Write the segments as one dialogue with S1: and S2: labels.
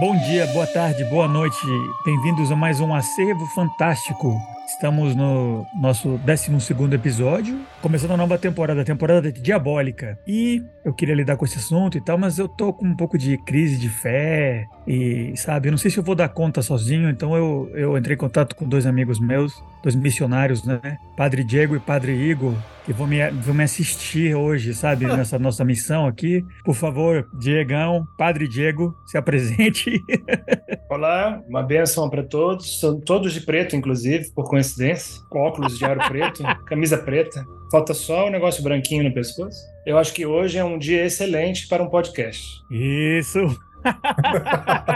S1: Bom dia, boa tarde, boa noite. Bem-vindos a mais um acervo fantástico. Estamos no nosso 12 episódio, começando a nova temporada, a temporada diabólica. E eu queria lidar com esse assunto e tal, mas eu tô com um pouco de crise de fé e, sabe, eu não sei se eu vou dar conta sozinho, então eu, eu entrei em contato com dois amigos meus, dois missionários, né? Padre Diego e Padre Igor, que vão me, vão me assistir hoje, sabe, nessa nossa missão aqui. Por favor, Diegão, Padre Diego, se apresente.
S2: Olá, uma benção para todos, são todos de preto, inclusive, por coincidência, com óculos de aro preto, camisa preta. Falta só o negócio branquinho no pescoço. Eu acho que hoje é um dia excelente para um podcast.
S1: Isso!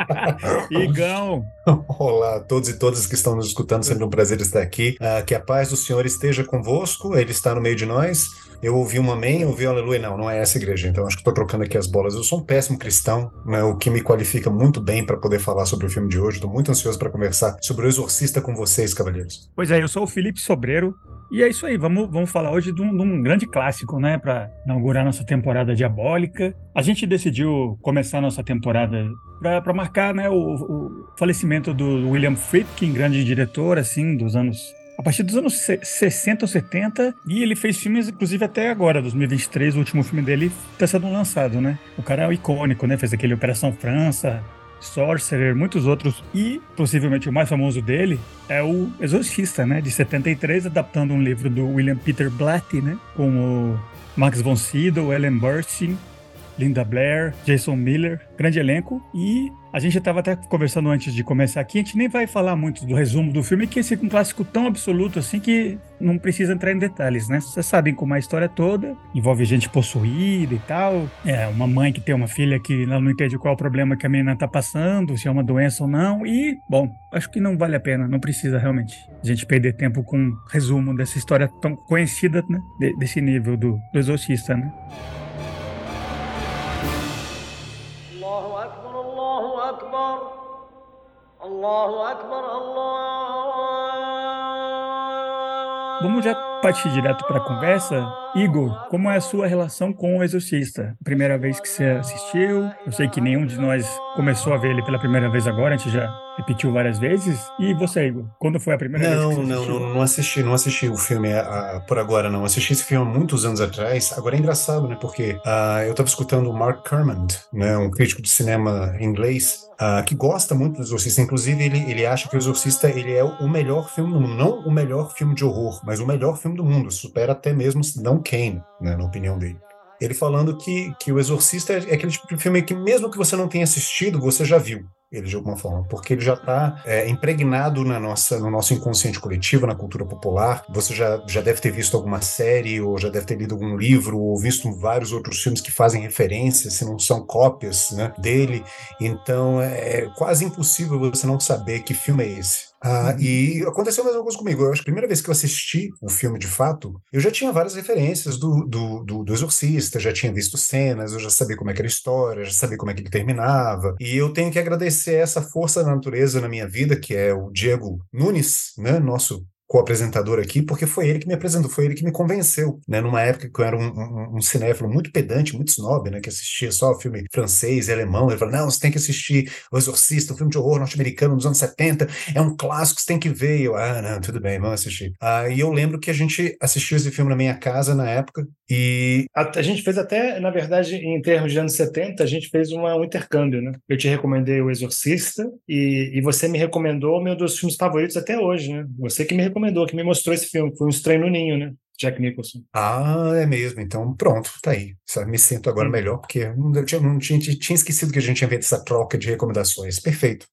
S1: Igão!
S3: Olá a todos e todas que estão nos escutando, sempre um prazer estar aqui. Uh, que a paz do Senhor esteja convosco, Ele está no meio de nós. Eu ouvi um amém, eu ouvi um aleluia. Não, não é essa igreja, então acho que estou trocando aqui as bolas. Eu sou um péssimo cristão, né, o que me qualifica muito bem para poder falar sobre o filme de hoje. Estou muito ansioso para conversar sobre o Exorcista com vocês, cavalheiros.
S1: Pois é, eu sou o Felipe Sobreiro, e é isso aí, vamos, vamos falar hoje de um, de um grande clássico, né, para inaugurar nossa temporada diabólica. A gente decidiu começar nossa temporada para marcar né, o, o, falecimento do William Friedkin, grande diretor, assim, dos anos. A partir dos anos 60 ou 70, e ele fez filmes, inclusive até agora, 2023, o último filme dele está sendo lançado, né? O cara é icônico, né? Fez aquele Operação França, Sorcerer, muitos outros. E possivelmente o mais famoso dele é o Exorcista, né? De 73, adaptando um livro do William Peter Blatty, né? Com o Max von Sydow, Ellen Burstyn, Linda Blair, Jason Miller, grande elenco. E a gente estava até conversando antes de começar aqui, a gente nem vai falar muito do resumo do filme, que esse é um clássico tão absoluto assim que não precisa entrar em detalhes, né? Vocês sabem como é a história toda, envolve gente possuída e tal, é uma mãe que tem uma filha que ela não entende qual é o problema que a menina tá passando, se é uma doença ou não, e, bom, acho que não vale a pena, não precisa realmente a gente perder tempo com um resumo dessa história tão conhecida, né? desse nível do, do exorcista, né? Allahu Ekber, Allah. Bu mucak partir direto para a conversa. Igor, como é a sua relação com o Exorcista? Primeira vez que você assistiu? Eu sei que nenhum de nós começou a ver ele pela primeira vez agora, a gente já repetiu várias vezes. E você, Igor, quando foi a primeira
S3: não,
S1: vez que você
S3: não,
S1: assistiu?
S3: Não, não assisti, não assisti o filme uh, por agora, não. Assisti esse filme há muitos anos atrás. Agora é engraçado, né? Porque uh, eu estava escutando o Mark Kermond, né? Um crítico de cinema inglês, uh, que gosta muito do Exorcista. Inclusive, ele, ele acha que o Exorcista ele é o melhor filme do mundo. Não o melhor filme de horror, mas o melhor filme do mundo. Supera até mesmo não Kane, né? Na opinião dele. Ele falando que, que o Exorcista é aquele tipo de filme que, mesmo que você não tenha assistido, você já viu ele de alguma forma, porque ele já está é, impregnado na nossa, no nosso inconsciente coletivo, na cultura popular. Você já, já deve ter visto alguma série, ou já deve ter lido algum livro, ou visto vários outros filmes que fazem referência, se não são cópias né, dele. Então é quase impossível você não saber que filme é esse. Ah, e aconteceu a mesma coisa comigo. Eu acho que a primeira vez que eu assisti o filme de fato, eu já tinha várias referências do, do, do, do Exorcista, já tinha visto cenas, eu já sabia como é que era a história, já sabia como é que ele terminava. E eu tenho que agradecer essa força da natureza na minha vida, que é o Diego Nunes, né, nosso co-apresentador aqui, porque foi ele que me apresentou, foi ele que me convenceu, né? Numa época que eu era um, um, um cinéfilo muito pedante, muito snob, né? Que assistia só filme francês e alemão. Ele falou: não, você tem que assistir O Exorcista, um filme de horror norte-americano dos anos 70, é um clássico, você tem que ver. E eu, ah, não, tudo bem, vamos assistir. Ah, e eu lembro que a gente assistiu esse filme na minha casa na época, e.
S2: A, a gente fez até, na verdade, em termos de anos 70, a gente fez uma, um intercâmbio, né? Eu te recomendei O Exorcista e, e você me recomendou meu dos filmes favoritos até hoje, né? Você que me recomendou que me mostrou esse filme. Foi um estranho no ninho, né? Jack Nicholson.
S3: Ah, é mesmo. Então, pronto, tá aí. Me sinto agora hum. melhor, porque eu tinha, não tinha, tinha esquecido que a gente tinha feito essa troca de recomendações. Perfeito.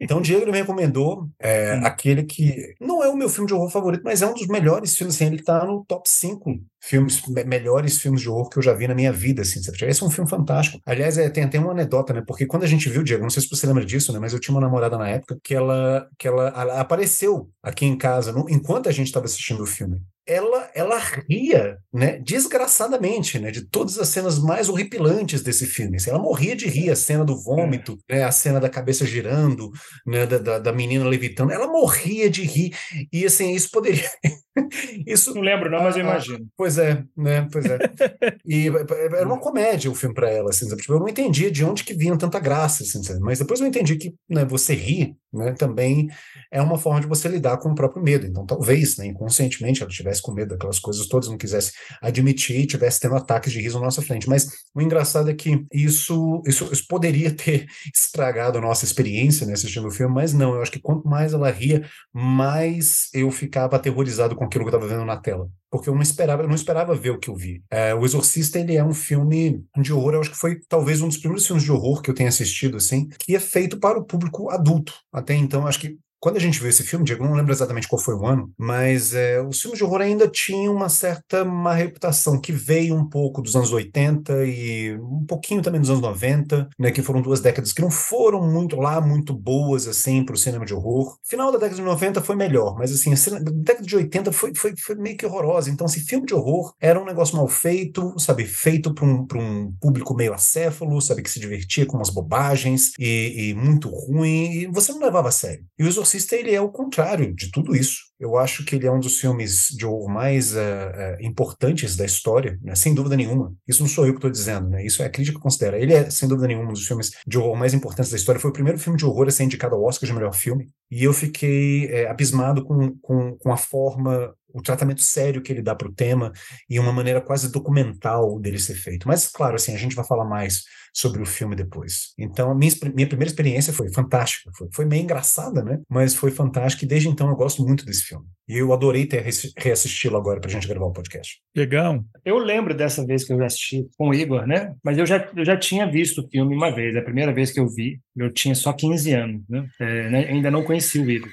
S3: Então, o Diego me recomendou é, hum. aquele que não é o meu filme de horror favorito, mas é um dos melhores filmes. Assim, ele tá no top 5 filmes, me melhores filmes de horror que eu já vi na minha vida. Assim? Esse é um filme fantástico. Aliás, é, tem até uma anedota, né? Porque quando a gente viu, Diego, não sei se você lembra disso, né? Mas eu tinha uma namorada na época que ela, que ela, ela apareceu aqui em casa no, enquanto a gente estava assistindo o filme. Ela, ela ria, né, desgraçadamente, né, de todas as cenas mais horripilantes desse filme. Assim, ela morria de rir, a cena do vômito, né, a cena da cabeça girando, né, da, da, da menina levitando, ela morria de rir. E assim, isso poderia.
S2: isso não lembro, não, mas eu imagino.
S3: pois é, né? Pois é. E era uma comédia o filme para ela, assim, tipo, eu não entendia de onde que vinha tanta graça, assim, mas depois eu entendi que né, você rir né, também é uma forma de você lidar com o próprio medo. Então, talvez, né, inconscientemente, ela estivesse com medo daquelas coisas todas, não quisesse admitir e tivesse tendo ataques de riso na nossa frente. Mas o engraçado é que isso, isso, isso poderia ter estragado a nossa experiência né, assistindo o filme, mas não. Eu acho que quanto mais ela ria, mais eu ficava aterrorizado com aquilo que eu estava vendo na tela porque eu não esperava, eu não esperava ver o que eu vi. É, o Exorcista ele é um filme de horror, eu acho que foi talvez um dos primeiros filmes de horror que eu tenha assistido assim, que é feito para o público adulto. Até então, acho que quando a gente viu esse filme, Diego, não lembro exatamente qual foi o ano, mas é, os filmes de horror ainda tinham uma certa má reputação, que veio um pouco dos anos 80 e um pouquinho também dos anos 90, né, que foram duas décadas que não foram muito lá, muito boas, assim, para o cinema de horror. Final da década de 90 foi melhor, mas assim, a década de 80 foi, foi, foi meio que horrorosa. Então, assim, filme de horror era um negócio mal feito, sabe, feito para um, um público meio acéfalo, sabe, que se divertia com umas bobagens e, e muito ruim, e você não levava a sério. E o Exorcista, ele é o contrário de tudo isso. Eu acho que ele é um dos filmes de horror mais uh, uh, importantes da história, né? sem dúvida nenhuma. Isso não sou eu que estou dizendo, né? Isso é a crítica que considera. Ele é, sem dúvida nenhuma, um dos filmes de horror mais importantes da história. Foi o primeiro filme de horror a ser indicado ao Oscar de melhor filme. E eu fiquei é, abismado com, com, com a forma o tratamento sério que ele dá para o tema e uma maneira quase documental dele ser feito. Mas, claro, assim, a gente vai falar mais sobre o filme depois. Então, a minha, minha primeira experiência foi fantástica. Foi, foi meio engraçada, né? Mas foi fantástica e desde então eu gosto muito desse filme. E eu adorei ter reassisti-lo agora para a gente gravar o podcast.
S1: Legal.
S2: Eu lembro dessa vez que eu assisti com o Igor, né? Mas eu já, eu já tinha visto o filme uma vez. A primeira vez que eu vi, eu tinha só 15 anos, né? É, né? Ainda não conhecia o Igor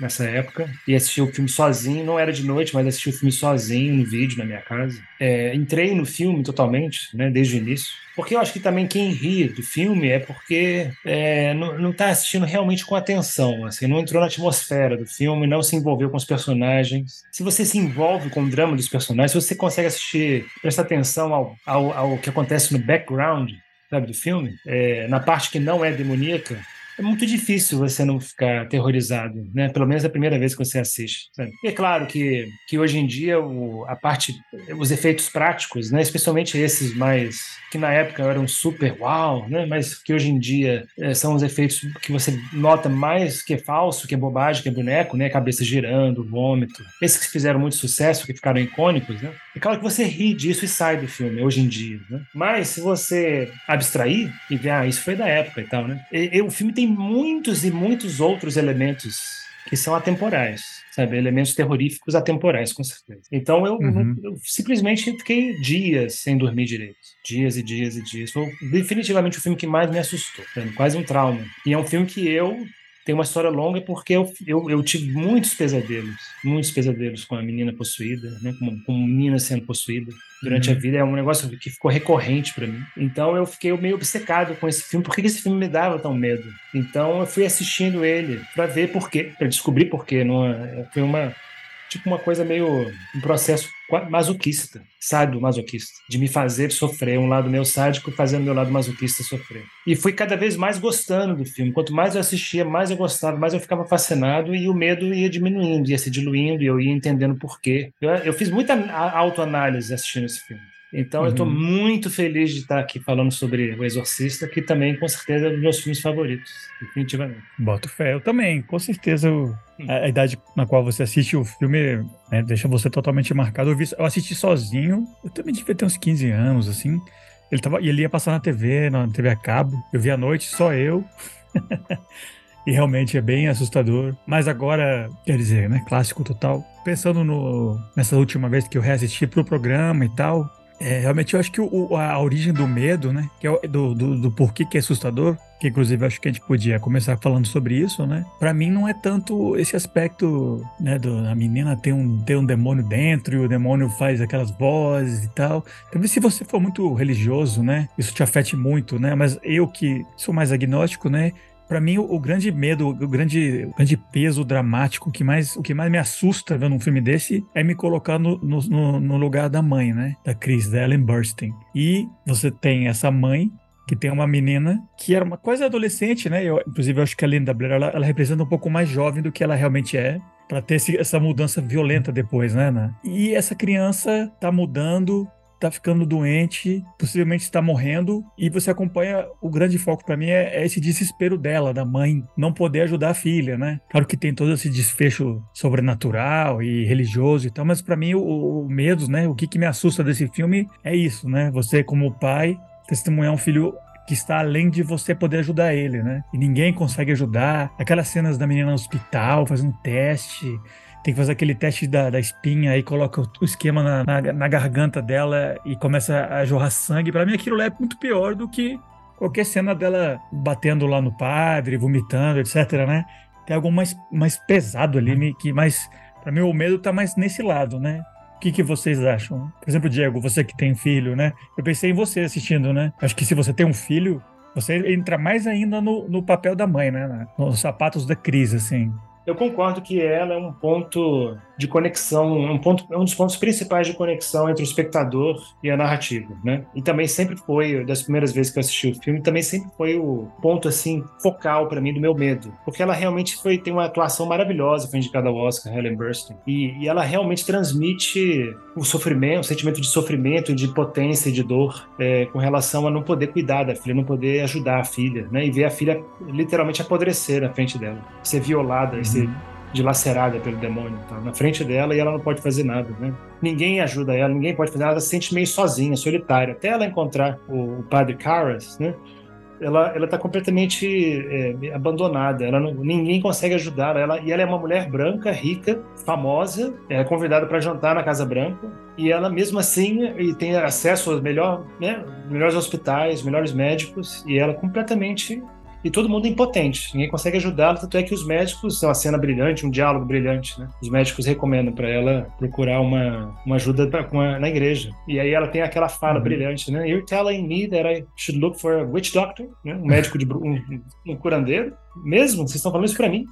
S2: nessa época e assisti o filme sozinho. Não era de noite, mas assisti o filme sozinho no vídeo na minha casa. É, entrei no filme totalmente, né, desde o início. Porque eu acho que também quem ri do filme é porque é, não está assistindo realmente com atenção, assim, não entrou na atmosfera do filme, não se envolveu com os personagens. Se você se envolve com o drama dos personagens, se você consegue assistir, prestar atenção ao, ao, ao que acontece no background, sabe, do filme, é, na parte que não é demoníaca, é muito difícil você não ficar aterrorizado, né? Pelo menos a primeira vez que você assiste. Sabe? E é claro que, que hoje em dia o, a parte, os efeitos práticos, né? Especialmente esses mais que na época eram super uau, né? Mas que hoje em dia é, são os efeitos que você nota mais que é falso, que é bobagem, que é boneco, né? Cabeça girando, vômito. Esses que fizeram muito sucesso, que ficaram icônicos, né? É claro que você ri disso e sai do filme hoje em dia, né? Mas se você abstrair e ver, ah, isso foi da época e tal, né? E, e, o filme tem muitos e muitos outros elementos que são atemporais, sabe? Elementos terroríficos atemporais, com certeza. Então eu, uhum. eu, eu, simplesmente fiquei dias sem dormir direito. Dias e dias e dias. Foi definitivamente o filme que mais me assustou, quase um trauma. E é um filme que eu tem uma história longa porque eu, eu, eu, tive muitos pesadelos, muitos pesadelos com a menina possuída, né, com, com menina sendo possuída durante uhum. a vida. É um negócio que ficou recorrente para mim. Então eu fiquei meio obcecado com esse filme. Por que esse filme me dava tão medo? Então eu fui assistindo ele para ver por quê, para descobrir por quê. Não, é, foi uma tipo uma coisa meio um processo masoquista, sádio masoquista, de me fazer sofrer, um lado meu sádico fazendo meu lado masoquista sofrer. E fui cada vez mais gostando do filme. Quanto mais eu assistia, mais eu gostava, mais eu ficava fascinado e o medo ia diminuindo, ia se diluindo e eu ia entendendo por quê. Eu, eu fiz muita autoanálise assistindo esse filme. Então uhum. eu estou muito feliz de estar aqui falando sobre O Exorcista, que também com certeza é um dos meus filmes favoritos, definitivamente.
S1: Boto fé, eu também, com certeza a, a idade na qual você assiste o filme né, deixa você totalmente marcado. Eu, vi, eu assisti sozinho, eu também devia ter uns 15 anos, assim. Ele, tava, ele ia passar na TV, na TV a cabo, eu vi à noite, só eu. e realmente é bem assustador. Mas agora, quer dizer, né, clássico total. Pensando no, nessa última vez que eu reassisti pro programa e tal, é, realmente eu acho que o, a origem do medo, né? Que é do, do, do, porquê que é assustador, que inclusive acho que a gente podia começar falando sobre isso, né? Para mim não é tanto esse aspecto, né? Do, a menina tem um, tem um demônio dentro e o demônio faz aquelas vozes e tal. Talvez se você for muito religioso, né? Isso te afete muito, né? Mas eu que sou mais agnóstico, né? Para mim, o, grande medo, o grande, o grande peso dramático, que, mais, o que mais me assusta vendo um filme desse é me colocar no, no, no lugar da mãe, né? Da Chris, da Ellen Burstyn. E você tem essa mãe que tem uma menina que era uma coisa adolescente, né? Eu, inclusive, eu acho que a Linda Blair, ela, ela representa um pouco mais jovem do que ela realmente é para ter esse, essa mudança violenta depois, né, né? E essa criança tá mudando, tá ficando doente, possivelmente está morrendo, e você acompanha o grande foco para mim é, é, esse desespero dela, da mãe, não poder ajudar a filha, né? Claro que tem todo esse desfecho sobrenatural e religioso e tal, mas para mim o, o medo, né? O que, que me assusta desse filme é isso, né? Você como pai testemunhar um filho que está além de você poder ajudar ele, né? E ninguém consegue ajudar. Aquelas cenas da menina no hospital fazendo teste, tem que fazer aquele teste da, da espinha, aí coloca o, esquema na, na, na, garganta dela e começa a jorrar sangue. Para mim, aquilo é muito pior do que qualquer cena dela batendo lá no padre, vomitando, etc, né? Tem algo mais, mais pesado ali, que mais... Para mim, o medo tá mais nesse lado, né? O que, que vocês acham? Por exemplo, Diego, você que tem filho, né? Eu pensei em você assistindo, né? Acho que se você tem um filho, você entra mais ainda no, no papel da mãe, né? Nos sapatos da crise, assim.
S2: Eu concordo que ela é um ponto de conexão, um ponto, um dos pontos principais de conexão entre o espectador e a narrativa, né? E também sempre foi, das primeiras vezes que eu assisti o filme, também sempre foi o ponto assim focal para mim do meu medo, porque ela realmente foi tem uma atuação maravilhosa, foi indicada ao Oscar, Helen Burstyn, e, e ela realmente transmite o sofrimento, o sentimento de sofrimento, de potência de dor é, com relação a não poder cuidar da filha, não poder ajudar a filha, né? E ver a filha literalmente apodrecer na frente dela, ser violada, uhum. ser dilacerada pelo demônio, tá na frente dela e ela não pode fazer nada, né? Ninguém ajuda ela, ninguém pode fazer nada, ela se sente meio sozinha, solitária. Até ela encontrar o, o padre Caras, né? Ela ela está completamente é, abandonada. Ela não, ninguém consegue ajudá-la. Ela e ela é uma mulher branca, rica, famosa. É convidada para jantar na Casa Branca e ela mesmo assim e tem acesso aos melhor, né, melhores hospitais, melhores médicos e ela completamente e todo mundo é impotente, ninguém consegue ajudá-la, tanto é que os médicos, é uma cena brilhante, um diálogo brilhante, né? Os médicos recomendam para ela procurar uma, uma ajuda pra, uma, na igreja. E aí ela tem aquela fala uhum. brilhante, né? You're telling me that I should look for a witch doctor, né? Um médico de um, um curandeiro? Mesmo? Vocês estão falando isso para mim?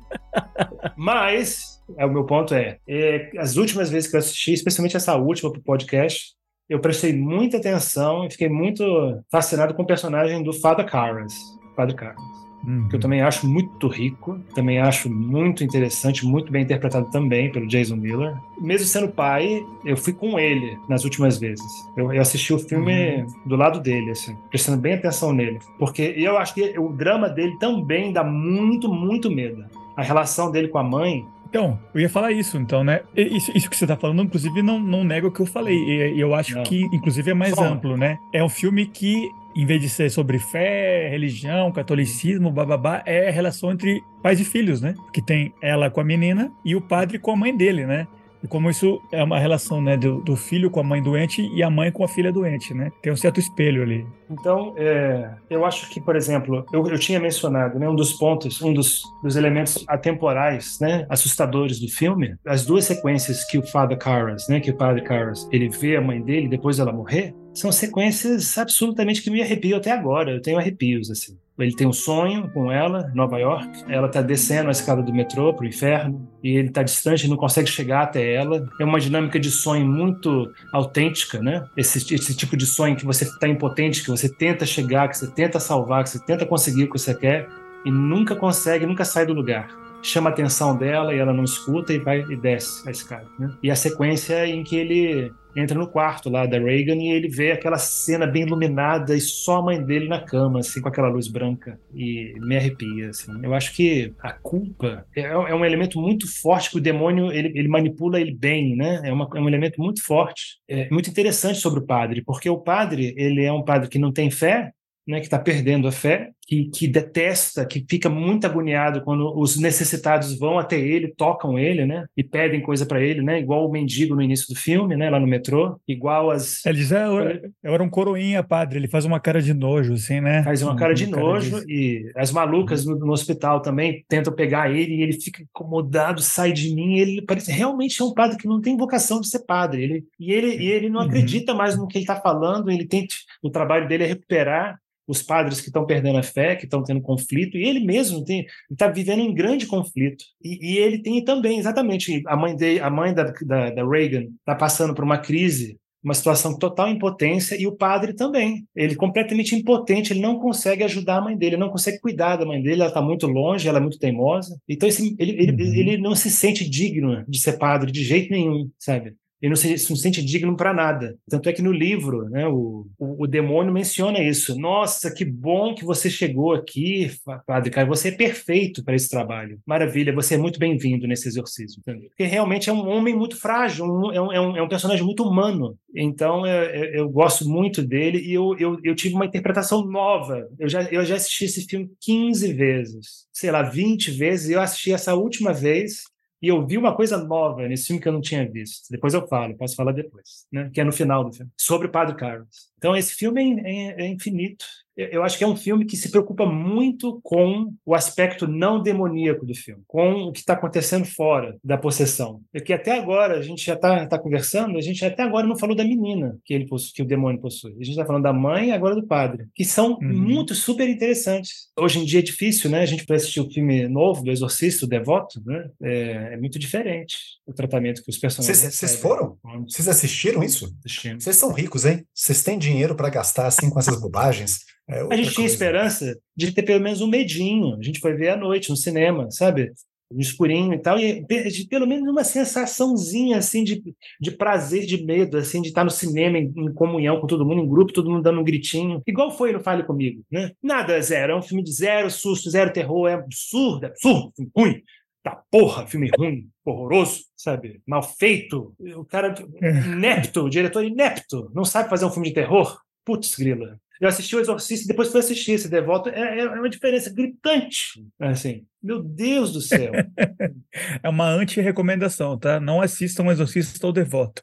S2: Mas, é, o meu ponto é, é, as últimas vezes que eu assisti, especialmente essa última pro podcast, eu prestei muita atenção e fiquei muito fascinado com o personagem do Father Carras. Padre Carlos. Uhum. Que eu também acho muito rico, também acho muito interessante, muito bem interpretado também pelo Jason Miller. Mesmo sendo pai, eu fui com ele nas últimas vezes. Eu, eu assisti o filme uhum. do lado dele, assim, prestando bem atenção nele. Porque eu acho que o drama dele também dá muito, muito medo. A relação dele com a mãe
S1: então, eu ia falar isso, então, né? Isso, isso que você tá falando, inclusive, não, não nega o que eu falei. E eu acho não. que, inclusive, é mais Só. amplo, né? É um filme que em vez de ser sobre fé, religião, catolicismo, bababá, é a relação entre pais e filhos, né? Que tem ela com a menina e o padre com a mãe dele, né? E como isso é uma relação, né, do, do, filho com a mãe doente e a mãe com a filha doente, né? Tem um certo espelho ali.
S2: Então, é, eu acho que, por exemplo, eu, eu tinha mencionado, né, um dos pontos, um dos, dos elementos atemporais, né, assustadores do filme, as duas sequências que o Father Carras, né, que o Padre Carras, ele vê a mãe dele depois dela morrer, são sequências absolutamente que me arrepiam até agora. Eu tenho arrepios, assim. Ele tem um sonho com ela, Nova York. Ela está descendo a escada do metrô para o inferno e ele está distante, não consegue chegar até ela. É uma dinâmica de sonho muito autêntica, né? Esse, esse tipo de sonho que você está impotente, que você tenta chegar, que você tenta salvar, que você tenta conseguir o que você quer e nunca consegue, nunca sai do lugar chama a atenção dela e ela não escuta e vai e desce a escada. Né? E a sequência em que ele entra no quarto lá da Reagan e ele vê aquela cena bem iluminada e só a mãe dele na cama, assim, com aquela luz branca. E me arrepia, assim. Eu acho que a culpa é, é um elemento muito forte que o demônio, ele, ele manipula ele bem, né? É, uma, é um elemento muito forte. É muito interessante sobre o padre, porque o padre, ele é um padre que não tem fé, né, que está perdendo a fé, que, que, detesta, que fica muito agoniado quando os necessitados vão até ele, tocam ele, né, e pedem coisa para ele, né, igual o mendigo no início do filme, né, lá no metrô, igual as.
S1: Ele diz, é, eu, eu era um coroinha, padre, ele faz uma cara de nojo, assim, né?
S2: Faz uma cara de uma nojo cara de... e as malucas no, no, hospital também tentam pegar ele e ele fica incomodado, sai de mim, ele parece realmente é um padre que não tem vocação de ser padre, ele, e ele, e ele não uhum. acredita mais no que ele está falando, ele tem, o trabalho dele é recuperar os padres que estão perdendo a fé, que estão tendo conflito, e ele mesmo está vivendo em grande conflito. E, e, ele tem também, exatamente, a mãe, de, a mãe da, da, da Reagan está passando por uma crise uma situação de total impotência e o padre também. Ele completamente impotente, ele não consegue ajudar a mãe dele, não consegue cuidar da mãe dele, ela está muito longe, ela é muito teimosa. Então esse, ele, ele, uhum. ele não se sente digno de ser padre de jeito nenhum, sabe? Ele não se, não se sente digno para nada. Tanto é que no livro, né, o, o, o, demônio menciona isso. Nossa, que bom que você chegou aqui, Padre Caio. Você é perfeito para esse trabalho. Maravilha, você é muito bem-vindo nesse exorcismo. Porque realmente é um homem muito frágil, um, é, um, é, um, é um personagem muito humano. Então eu, eu, eu gosto muito dele e eu, eu, eu, tive uma interpretação nova. Eu já, eu já assisti esse filme 15 vezes, sei lá, 20 vezes, e eu assisti essa última vez e eu vi uma coisa nova nesse filme que eu não tinha visto. Depois eu falo, posso falar depois, né? Que é no final do filme, sobre o Padre Carlos. Então esse filme é, é, é infinito eu acho que é um filme que se preocupa muito com o aspecto não demoníaco do filme, com o que está acontecendo fora da possessão. É que até agora, a gente já está tá conversando, a gente até agora não falou da menina que, ele possui, que o demônio possui. A gente está falando da mãe e agora do padre, que são uhum. muito super interessantes. Hoje em dia é difícil, né? A gente vai assistir o filme novo do Exorcista, o Devoto, né? É, é muito diferente o tratamento que os personagens
S3: Vocês foram? Vocês assistiram isso? Vocês são ricos, hein? Vocês têm dinheiro para gastar assim com essas bobagens?
S2: É a gente tinha esperança de ter pelo menos um medinho. A gente foi ver à noite no cinema, sabe? No escurinho e tal, e de pelo menos uma sensaçãozinha assim de, de prazer, de medo, assim, de estar no cinema em, em, comunhão com todo mundo, em grupo, todo mundo dando um gritinho. Igual foi no Fale Comigo, né? Nada zero, é um filme de zero susto, zero terror, é absurdo, é absurdo, ruim. Tá porra, filme ruim, horroroso, sabe? Mal feito. O cara é. inepto, o diretor inepto, não sabe fazer um filme de terror. Putz, grila. Eu assisti o Exorcista e depois fui assistir esse Devoto. É, é, é uma diferença gritante. Assim, meu Deus do céu.
S1: é uma anti-recomendação, tá? Não assistam o Exorcista ou Devoto.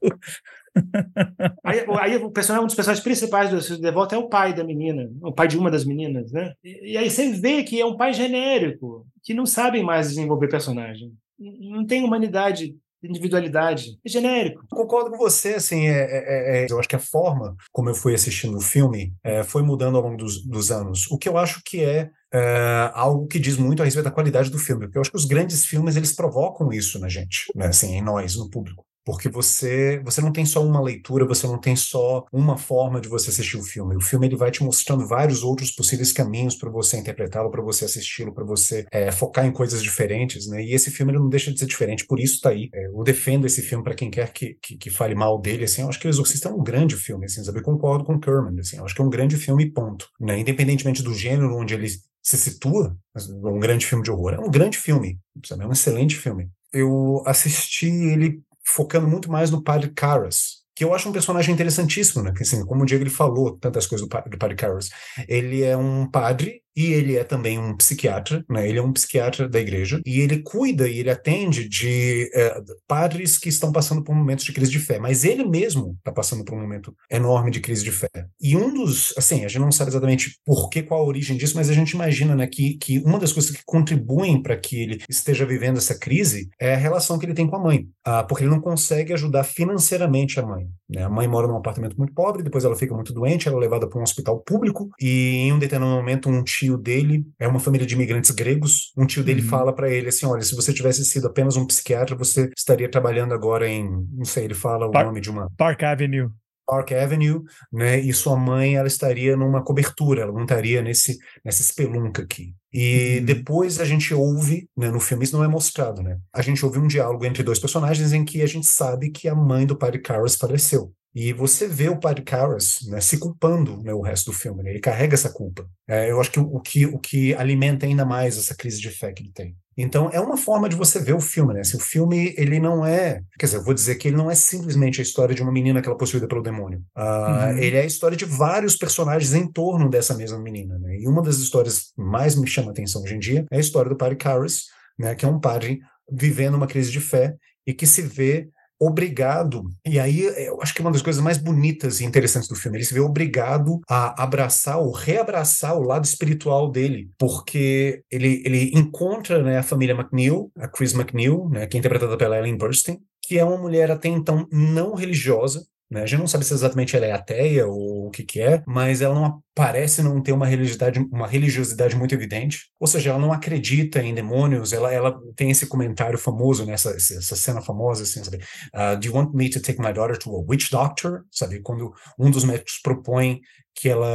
S2: aí, aí, o personagem, um dos personagens principais do Devoto é o pai da menina, o pai de uma das meninas, né? E, e aí você vê que é um pai genérico, que não sabem mais desenvolver personagem. Não tem humanidade individualidade. É genérico.
S3: Concordo com você, assim, é, é, é, eu acho que a forma como eu fui assistindo o filme é, foi mudando ao longo dos, dos, anos. O que eu acho que é, é, algo que diz muito a respeito da qualidade do filme, porque eu acho que os grandes filmes, eles provocam isso na gente, né, assim, em nós, no público porque você você não tem só uma leitura, você não tem só uma forma de você assistir o filme. O filme ele vai te mostrando vários outros possíveis caminhos para você interpretá-lo, para você assisti-lo, para você é, focar em coisas diferentes, né? E esse filme ele não deixa de ser diferente, por isso está aí. É, eu defendo esse filme para quem quer que, que, que, fale mal dele, assim. Eu acho que o Exorcista é um grande filme, assim, sabe? Eu concordo com Kerman, assim. Eu acho que é um grande filme, ponto. Né? Independentemente do gênero onde ele se situa, um grande filme de horror, é um grande filme, sabe? É um excelente filme. Eu assisti ele focando muito mais no padre Caras, que eu acho um personagem interessantíssimo, né? Assim, como o Diego ele falou tantas coisas do, do padre Caras, ele é um padre e ele é também um psiquiatra, né? Ele é um psiquiatra da igreja e ele cuida e ele atende de é, padres que estão passando por momentos de crise de fé, mas ele mesmo está passando por um momento enorme de crise de fé. E um dos, assim, a gente não sabe exatamente por que, qual a origem disso, mas a gente imagina, né, que, que uma das coisas que contribuem para que ele esteja vivendo essa crise é a relação que ele tem com a mãe, ah, porque ele não consegue ajudar financeiramente a mãe. Né? A mãe mora num apartamento muito pobre, depois ela fica muito doente, ela é levada para um hospital público e em um determinado momento um tio tio dele é uma família de imigrantes gregos. Um tio dele uhum. fala para ele assim: olha, se você tivesse sido apenas um psiquiatra, você estaria trabalhando agora em, não sei, ele fala o nome de uma.
S1: Park Avenue.
S3: Park Avenue, né? E sua mãe ela estaria numa cobertura, ela não estaria nesse nessa espelunca aqui. E uhum. depois a gente ouve, né, no filme isso não é mostrado, né? A gente ouve um diálogo entre dois personagens em que a gente sabe que a mãe do padre Carlos faleceu. E você vê o Padre Karras né, se culpando né, o resto do filme, né? ele carrega essa culpa. É, eu acho que o, o que o que alimenta ainda mais essa crise de fé que ele tem. Então é uma forma de você ver o filme, né? Se o filme ele não é, quer dizer, eu vou dizer que ele não é simplesmente a história de uma menina que ela é possuída pelo demônio. Uh, uhum. Ele é a história de vários personagens em torno dessa mesma menina, né? E uma das histórias mais me chama a atenção hoje em dia é a história do Padre Karras, né? Que é um padre vivendo uma crise de fé e que se vê obrigado, e aí eu acho que é uma das coisas mais bonitas e interessantes do filme, ele se vê obrigado a abraçar ou reabraçar o lado espiritual dele, porque ele, ele encontra né, a família McNeil, a Chris McNeil, né, que é interpretada pela Ellen Burstyn, que é uma mulher até então não religiosa, né? A gente não sabe se exatamente ela é ateia ou o que que é, mas ela não parece não ter uma religiosidade, uma religiosidade muito evidente. Ou seja, ela não acredita em demônios, ela, ela tem esse comentário famoso, né? essa cena famosa, assim, sabe? Uh, Do you want me to take my daughter to a witch doctor? Sabe? Quando um dos médicos propõe que ela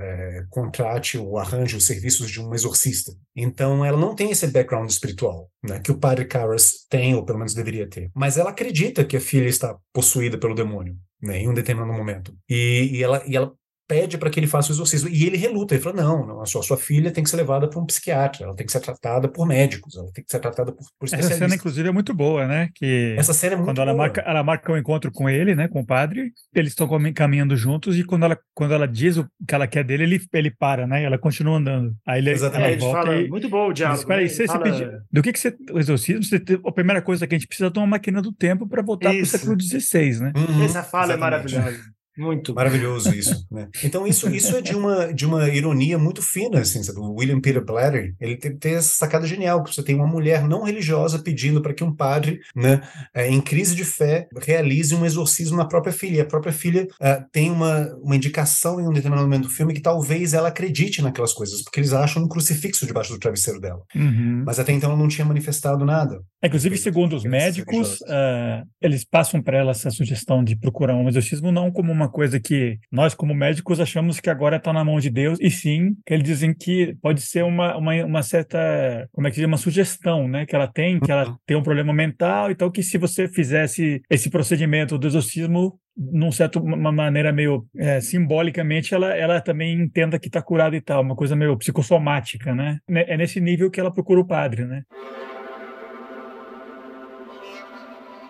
S3: é, contrate ou arranje os serviços de um exorcista. Então, ela não tem esse background espiritual, né, que o padre Carras tem, ou pelo menos deveria ter. Mas ela acredita que a filha está possuída pelo demônio, né, em um determinado momento. E, e, ela, e ela pede para que ele faça o exorcismo. E ele reluta, ele fala: não, não a sua, a sua filha tem que ser levada para um psiquiatra, ela tem que ser tratada por médicos, ela tem que ser tratada por, por
S1: especialistas. Essa cena, inclusive, é muito boa, né? Que
S3: Essa cena é muito
S1: quando
S3: boa.
S1: Ela marca, ela marca um encontro com ele, né? Com o padre, eles estão caminhando juntos, e quando ela, quando ela diz o que ela quer dele, ele, ele para, né? Ela continua andando. Aí ele,
S2: Exatamente. Ela volta fala, e, muito bom o diálogo.
S1: Espera aí, você, fala... pedir, do que, que você. O exorcismo, você, a primeira coisa que a gente precisa é uma máquina do tempo para voltar para o século XVI, né?
S2: Uhum, Essa fala é exatamente. é maravilhosa. Muito.
S3: Maravilhoso isso, né? Então isso, isso é de uma, de uma ironia muito fina, assim, sabe? O William Peter Blatty, ele tem, tem essa sacada genial, que você tem uma mulher não religiosa pedindo para que um padre, né, é, em crise de fé, realize um exorcismo na própria filha. E a própria filha uh, tem uma, uma indicação em um determinado momento do filme que talvez ela acredite naquelas coisas, porque eles acham um crucifixo debaixo do travesseiro dela.
S1: Uhum.
S3: Mas até então ela não tinha manifestado nada.
S1: Inclusive, segundo os médicos, uh, eles passam para ela essa sugestão de procurar um exorcismo não como uma coisa que nós, como médicos, achamos que agora está na mão de Deus, e sim, eles dizem que pode ser uma, uma, uma certa, como é que diz, uma sugestão, né, que ela tem, que ela uhum. tem um problema mental, então que se você fizesse esse procedimento do exorcismo, num certo uma maneira meio é, simbolicamente ela, ela também entenda que está curada e tal, uma coisa meio psicossomática, né? É nesse nível que ela procura o padre, né?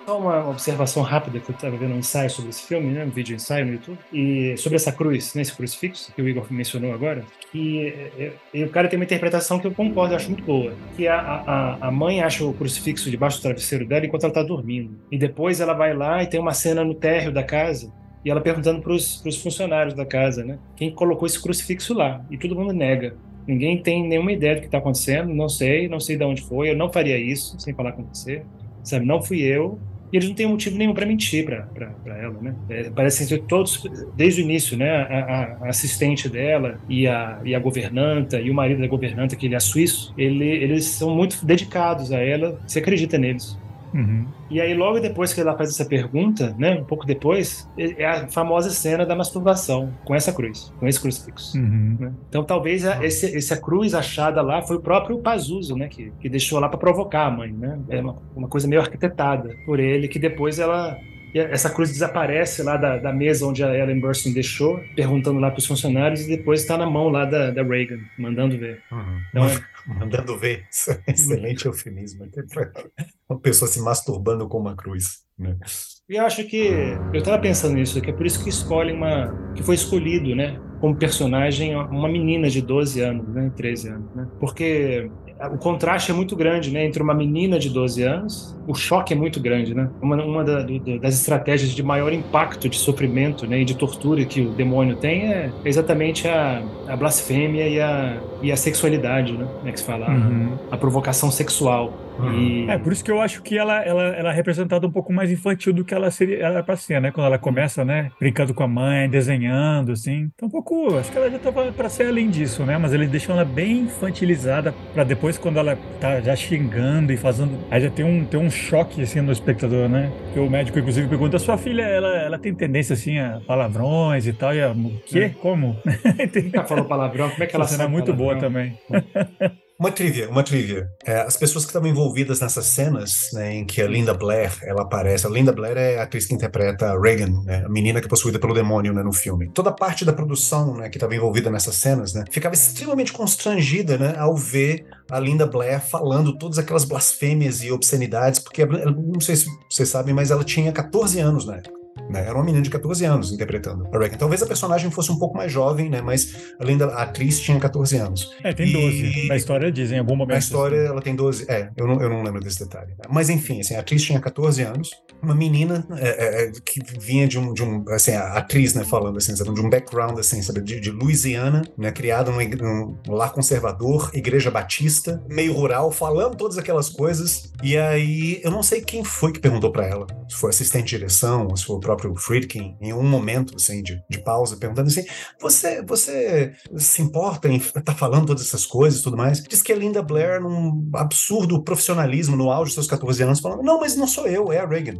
S2: Só uma observação rápida que eu estava vendo um ensaio sobre esse filme, né, um vídeo ensaio no YouTube, e sobre essa cruz, né, esse crucifixo que o Igor mencionou agora, que é, é, o cara tem uma interpretação que eu concordo, eu acho muito boa, que a, a, a mãe acha o crucifixo debaixo do travesseiro dela enquanto ela está dormindo, e depois ela vai lá e tem uma cena no térreo da casa e ela perguntando para os funcionários da casa, né, quem colocou esse crucifixo lá, e todo mundo nega. Ninguém tem nenhuma ideia do que está acontecendo, não sei, não sei de onde foi, eu não faria isso sem falar com você, sabe? Não fui eu, e eles não têm motivo nenhum para mentir para ela, né? É, parecem ser todos, desde o início, né? A, a, assistente dela e a, e a governanta e o marido da governanta, que ele é suíço, ele, eles são muito dedicados a ela, você acredita neles.
S1: Uhum.
S2: E aí, logo depois que ela faz essa pergunta, né, um pouco depois, é, é a famosa cena da masturbação com essa cruz, com esse crucifixo.
S1: Uhum.
S2: Né? Então, talvez a, esse, essa cruz achada lá foi o próprio Pazuzu, né, que, que deixou lá para provocar a mãe, né? É uma, uma coisa meio arquitetada por ele, que depois ela essa cruz desaparece lá da, da, mesa onde a Ellen Burstyn deixou, perguntando lá para os funcionários, e depois está na mão lá da, da, Reagan, mandando ver.
S3: Uhum. Então, mandando ver. É excelente eufemismo. Uma pessoa se masturbando com uma cruz. Né?
S2: E eu acho que eu estava pensando nisso, que é por isso que escolhem uma que foi escolhido, né, como personagem uma menina de 12 anos, né, 13 anos, né? Porque o contraste é muito grande, né, entre uma menina de 12 anos, o choque é muito grande, né? Uma, uma da, do, das estratégias de maior impacto de sofrimento, né, e de tortura que o demônio tem é exatamente a, a blasfêmia e a, e a sexualidade, né, é que se fala, uhum. a, a provocação sexual.
S1: E... É, por isso que eu acho que ela, ela, ela é representada um pouco mais infantil do que ela seria ela é pra ser, né? Quando ela começa, né, brincando com a mãe, desenhando, assim. Então, um pouco, acho que ela já tava pra ser além disso, né? Mas eles deixam ela bem infantilizada pra depois, quando ela tá já xingando e fazendo. Aí já tem um, tem um choque, assim, no espectador, né? Porque o médico, inclusive, pergunta: sua filha, ela, ela tem tendência, assim, a palavrões e tal. E a, o quê? É. Como?
S2: Nunca falou palavrão, como é que ela
S1: sabe? é muito
S2: palavrão?
S1: boa também.
S3: Uma trivia, uma trivia. É, as pessoas que estavam envolvidas nessas cenas, né, em que a Linda Blair, ela aparece. A Linda Blair é a atriz que interpreta a Reagan, né, a menina que é possuída pelo demônio, né, no filme. Toda parte da produção, né, que estava envolvida nessas cenas, né, ficava extremamente constrangida, né, ao ver a Linda Blair falando todas aquelas blasfêmias e obscenidades, porque não sei se vocês sabem, mas ela tinha 14 anos na época. Né? Era uma menina de 14 anos interpretando a Reagan. Talvez a personagem fosse um pouco mais jovem, né? Mas além da atriz tinha 14 anos.
S1: É, tem 12. E... Na história dizem em algum momento. Na
S3: história assim. ela tem 12. É, eu não, eu não lembro desse detalhe. Né? Mas enfim, assim, a atriz tinha 14 anos. Uma menina é, é, é, que vinha de um, de um. Assim, a atriz, né? Falando assim, sabe, de um background, assim, sabe, de, de Louisiana, né? Criada num, num lar conservador, igreja batista, meio rural, falando todas aquelas coisas. E aí, eu não sei quem foi que perguntou para ela. Se foi assistente de direção, se foi o próprio próprio Friedkin, em um momento assim, de, de pausa, perguntando assim: você, você se importa em estar tá falando todas essas coisas e tudo mais? Diz que a Linda Blair, num absurdo profissionalismo no auge dos seus 14 anos, falando: não, mas não sou eu, é a Reagan.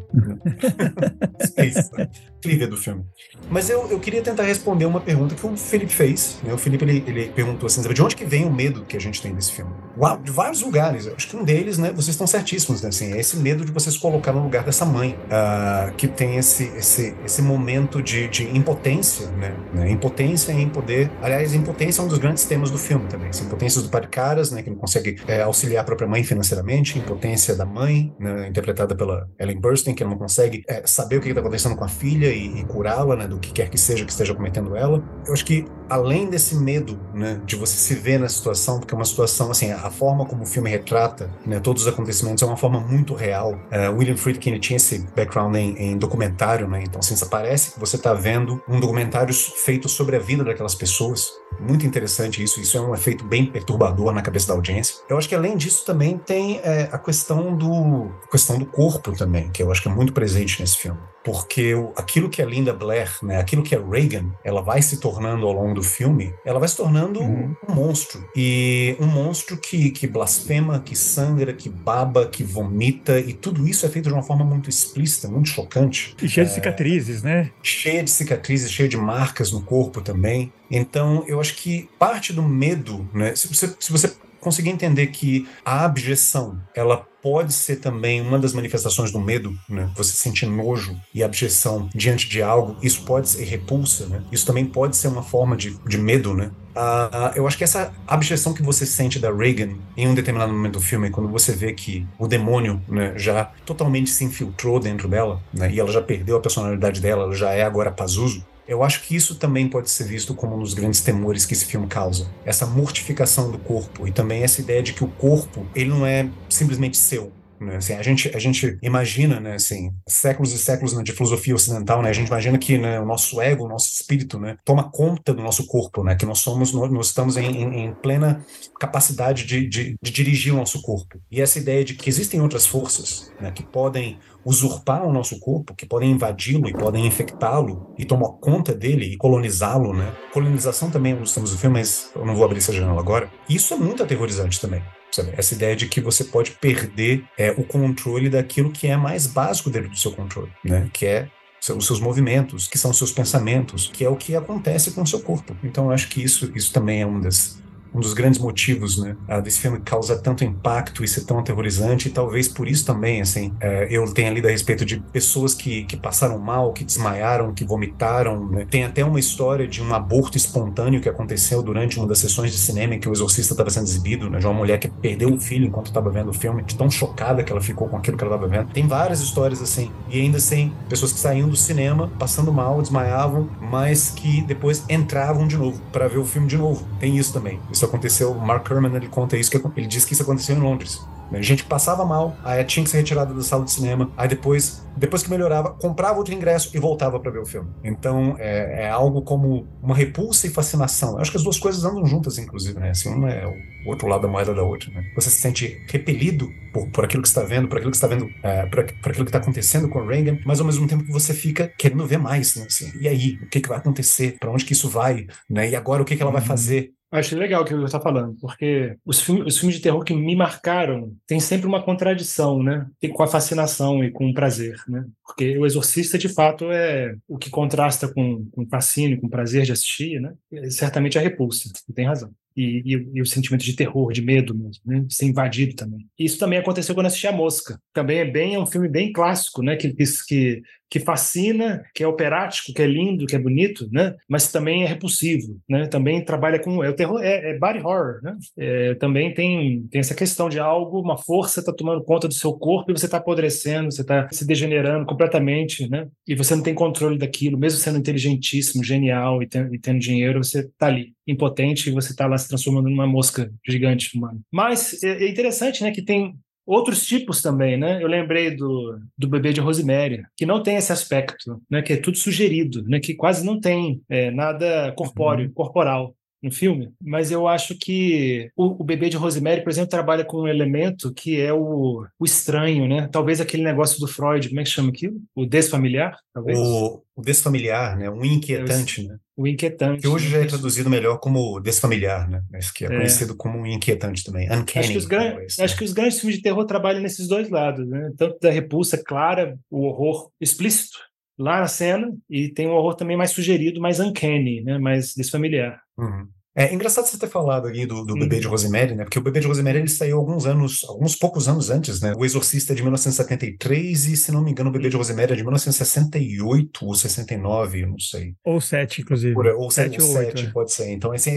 S3: é isso. Incrível do filme. Mas eu, eu queria tentar responder uma pergunta que o Felipe fez. Né? O Felipe ele, ele perguntou assim: de onde que vem o medo que a gente tem desse filme? Uau, de vários lugares. Acho que um deles, né, vocês estão certíssimos, né? Assim, é esse medo de você se colocar no lugar dessa mãe, uh, que tem esse, esse, esse momento de, de impotência, né? né? Impotência em poder. Aliás, impotência é um dos grandes temas do filme também. Impotência do pai de caras, né? Que não consegue é, auxiliar a própria mãe financeiramente, impotência da mãe, né, interpretada pela Ellen Burstyn, que não consegue é, saber o que está acontecendo com a filha e, e curá-la, né? Do que quer que seja que esteja cometendo ela. Eu acho que além desse medo, né? De você se ver na situação, porque é uma situação assim, a forma como o filme retrata, né? Todos os acontecimentos é uma forma muito real. Uh, William Friedkin tinha esse background em, em documentário, né? Então, assim, parece que você está vendo um documentário feito sobre a vida daquelas pessoas. Muito interessante isso. Isso é um efeito bem perturbador na cabeça da audiência. Eu acho que além disso também tem é, a questão do questão do corpo também, que eu acho que é muito presente nesse filme porque aquilo que a Linda Blair, né, aquilo que a Reagan, ela vai se tornando ao longo do filme, ela vai se tornando uhum. um monstro. E um monstro que, que blasfema, que sangra, que baba, que vomita, e tudo isso é feito de uma forma muito explícita, muito chocante.
S1: E cheia é, de cicatrizes, né?
S3: Cheia de cicatrizes, cheia de marcas no corpo também. Então, eu acho que parte do medo, né? Se você, se você conseguir entender que a abjeção, ela pode ser também uma das manifestações do medo, né? Você sentir nojo e abjeção diante de algo, isso pode ser repulsa, né? Isso também pode ser uma forma de, de medo, né? Uh, eu acho que essa abjeção que você sente da Reagan em um determinado momento do filme, quando você vê que o demônio né, já totalmente se infiltrou dentro dela, né, e ela já perdeu a personalidade dela, ela já é agora Pazuzu, eu acho que isso também pode ser visto como um dos grandes temores que esse filme causa. Essa mortificação do corpo e também essa ideia de que o corpo, ele não é simplesmente seu. Né? Assim, a, gente, a gente imagina, né, assim, séculos e séculos né, de filosofia ocidental, né, a gente imagina que né, o nosso ego, o nosso espírito, né, toma conta do nosso corpo, né, que nós somos, nós estamos em, em, em plena capacidade de, de, de, dirigir o nosso corpo. E essa ideia de que existem outras forças né, que podem usurpar o nosso corpo, que podem invadi-lo e podem infectá-lo e tomar conta dele e colonizá-lo, né? Colonização também é dos temas do filme, mas eu não vou abrir essa janela agora. Isso é muito aterrorizante também. Sabe? Essa ideia de que você pode perder é, o controle daquilo que é mais básico dentro do seu controle, né? Que é os seus movimentos, que são os seus pensamentos, que é o que acontece com o seu corpo. Então, eu acho que isso, isso também é um das, um dos grandes motivos, né, desse filme causar tanto impacto e ser tão aterrorizante, e talvez por isso também, assim, é, eu tenha lido a respeito de pessoas que, que passaram mal, que desmaiaram, que vomitaram, né? Tem até uma história de um aborto espontâneo que aconteceu durante uma das sessões de cinema em que o Exorcista estava sendo exibido, né, de uma mulher que perdeu o filho enquanto estava vendo o filme, de tão chocada que ela ficou com aquilo que ela estava vendo. Tem várias histórias assim, e ainda assim, pessoas que saíam do cinema, passando mal, desmaiavam, mas que depois entravam de novo para ver o filme de novo. Tem isso também. Isso aconteceu, Mark Herman ele conta isso, que ele diz que isso aconteceu em Londres. A gente passava mal, aí tinha que ser retirada da sala de cinema, aí depois, depois que melhorava, comprava outro ingresso e voltava para ver o filme. Então é, é, algo como uma repulsa e fascinação. Eu acho que as duas coisas andam juntas, inclusive, né? Assim, um é o outro lado da moeda da outra. Né? Você se sente repelido por, por aquilo que está vendo, por aquilo que está vendo, é, por, por, aquilo que está acontecendo com o Reagan, mas ao mesmo tempo que você fica querendo ver mais, né? Assim, e aí, o que, que vai acontecer? Para onde que isso vai? Né? E agora o que, que ela vai uhum. fazer?
S2: Acho legal o que você está falando, porque os, filmes, os filmes de terror que me marcaram tem sempre uma contradição, né? Tem com a fascinação e com o prazer, né? Porque o Exorcista, de fato, é o que contrasta com, com o fascínio, com o prazer de assistir, né? É certamente a repulsa, tem razão e, e, e, o sentimento de terror, de medo mesmo, né? de ser invadido também. Isso também aconteceu quando assisti A Mosca. Também é bem é um filme bem clássico, né? Que, que, que fascina, que é operático, que é lindo, que é bonito, né? Mas também é repulsivo, né? Também trabalha com é o terror, é, é body horror, né? É, também tem tem essa questão de algo, uma força está tomando conta do seu corpo e você está apodrecendo, você está se degenerando completamente, né? E você não tem controle daquilo, mesmo sendo inteligentíssimo, genial e, ten, e tendo dinheiro, você está ali impotente e você está lá se transformando numa mosca gigante humana. Mas é, é interessante, né, que tem outros tipos também, né? Eu lembrei do, do bebê de Rosemary, que não tem esse aspecto, né? Que é tudo sugerido, né? Que quase não tem é, nada corpóreo, uhum. corporal. No filme, mas eu acho que o, o bebê de Rosemary, por exemplo, trabalha com um elemento que é o, o estranho, né? Talvez aquele negócio do Freud, como é que chama aquilo? O desfamiliar, talvez?
S3: O, o desfamiliar, né? Um inquietante,
S2: é,
S3: né?
S2: O inquietante.
S3: Que hoje já é traduzido melhor como desfamiliar, né? Mas que é, é. conhecido como um inquietante também. Uncanny.
S2: Acho que, os grandes, né? acho que os grandes filmes de terror trabalham nesses dois lados, né? Tanto da repulsa clara, o horror explícito, lá na cena, e tem um horror também mais sugerido, mais uncanny, né? mais desfamiliar.
S3: Uhum. É engraçado você ter falado aí do, do uhum. Bebê de Rosemary, né? Porque o Bebê de Rosemary ele saiu alguns anos, alguns poucos anos antes, né? O Exorcista é de 1973 e, se não me engano, o Bebê de Rosemary é de 1968 ou 69, eu não sei.
S1: Ou 7, inclusive.
S3: Por, ou 7 ou 7, é. pode ser. Então, assim,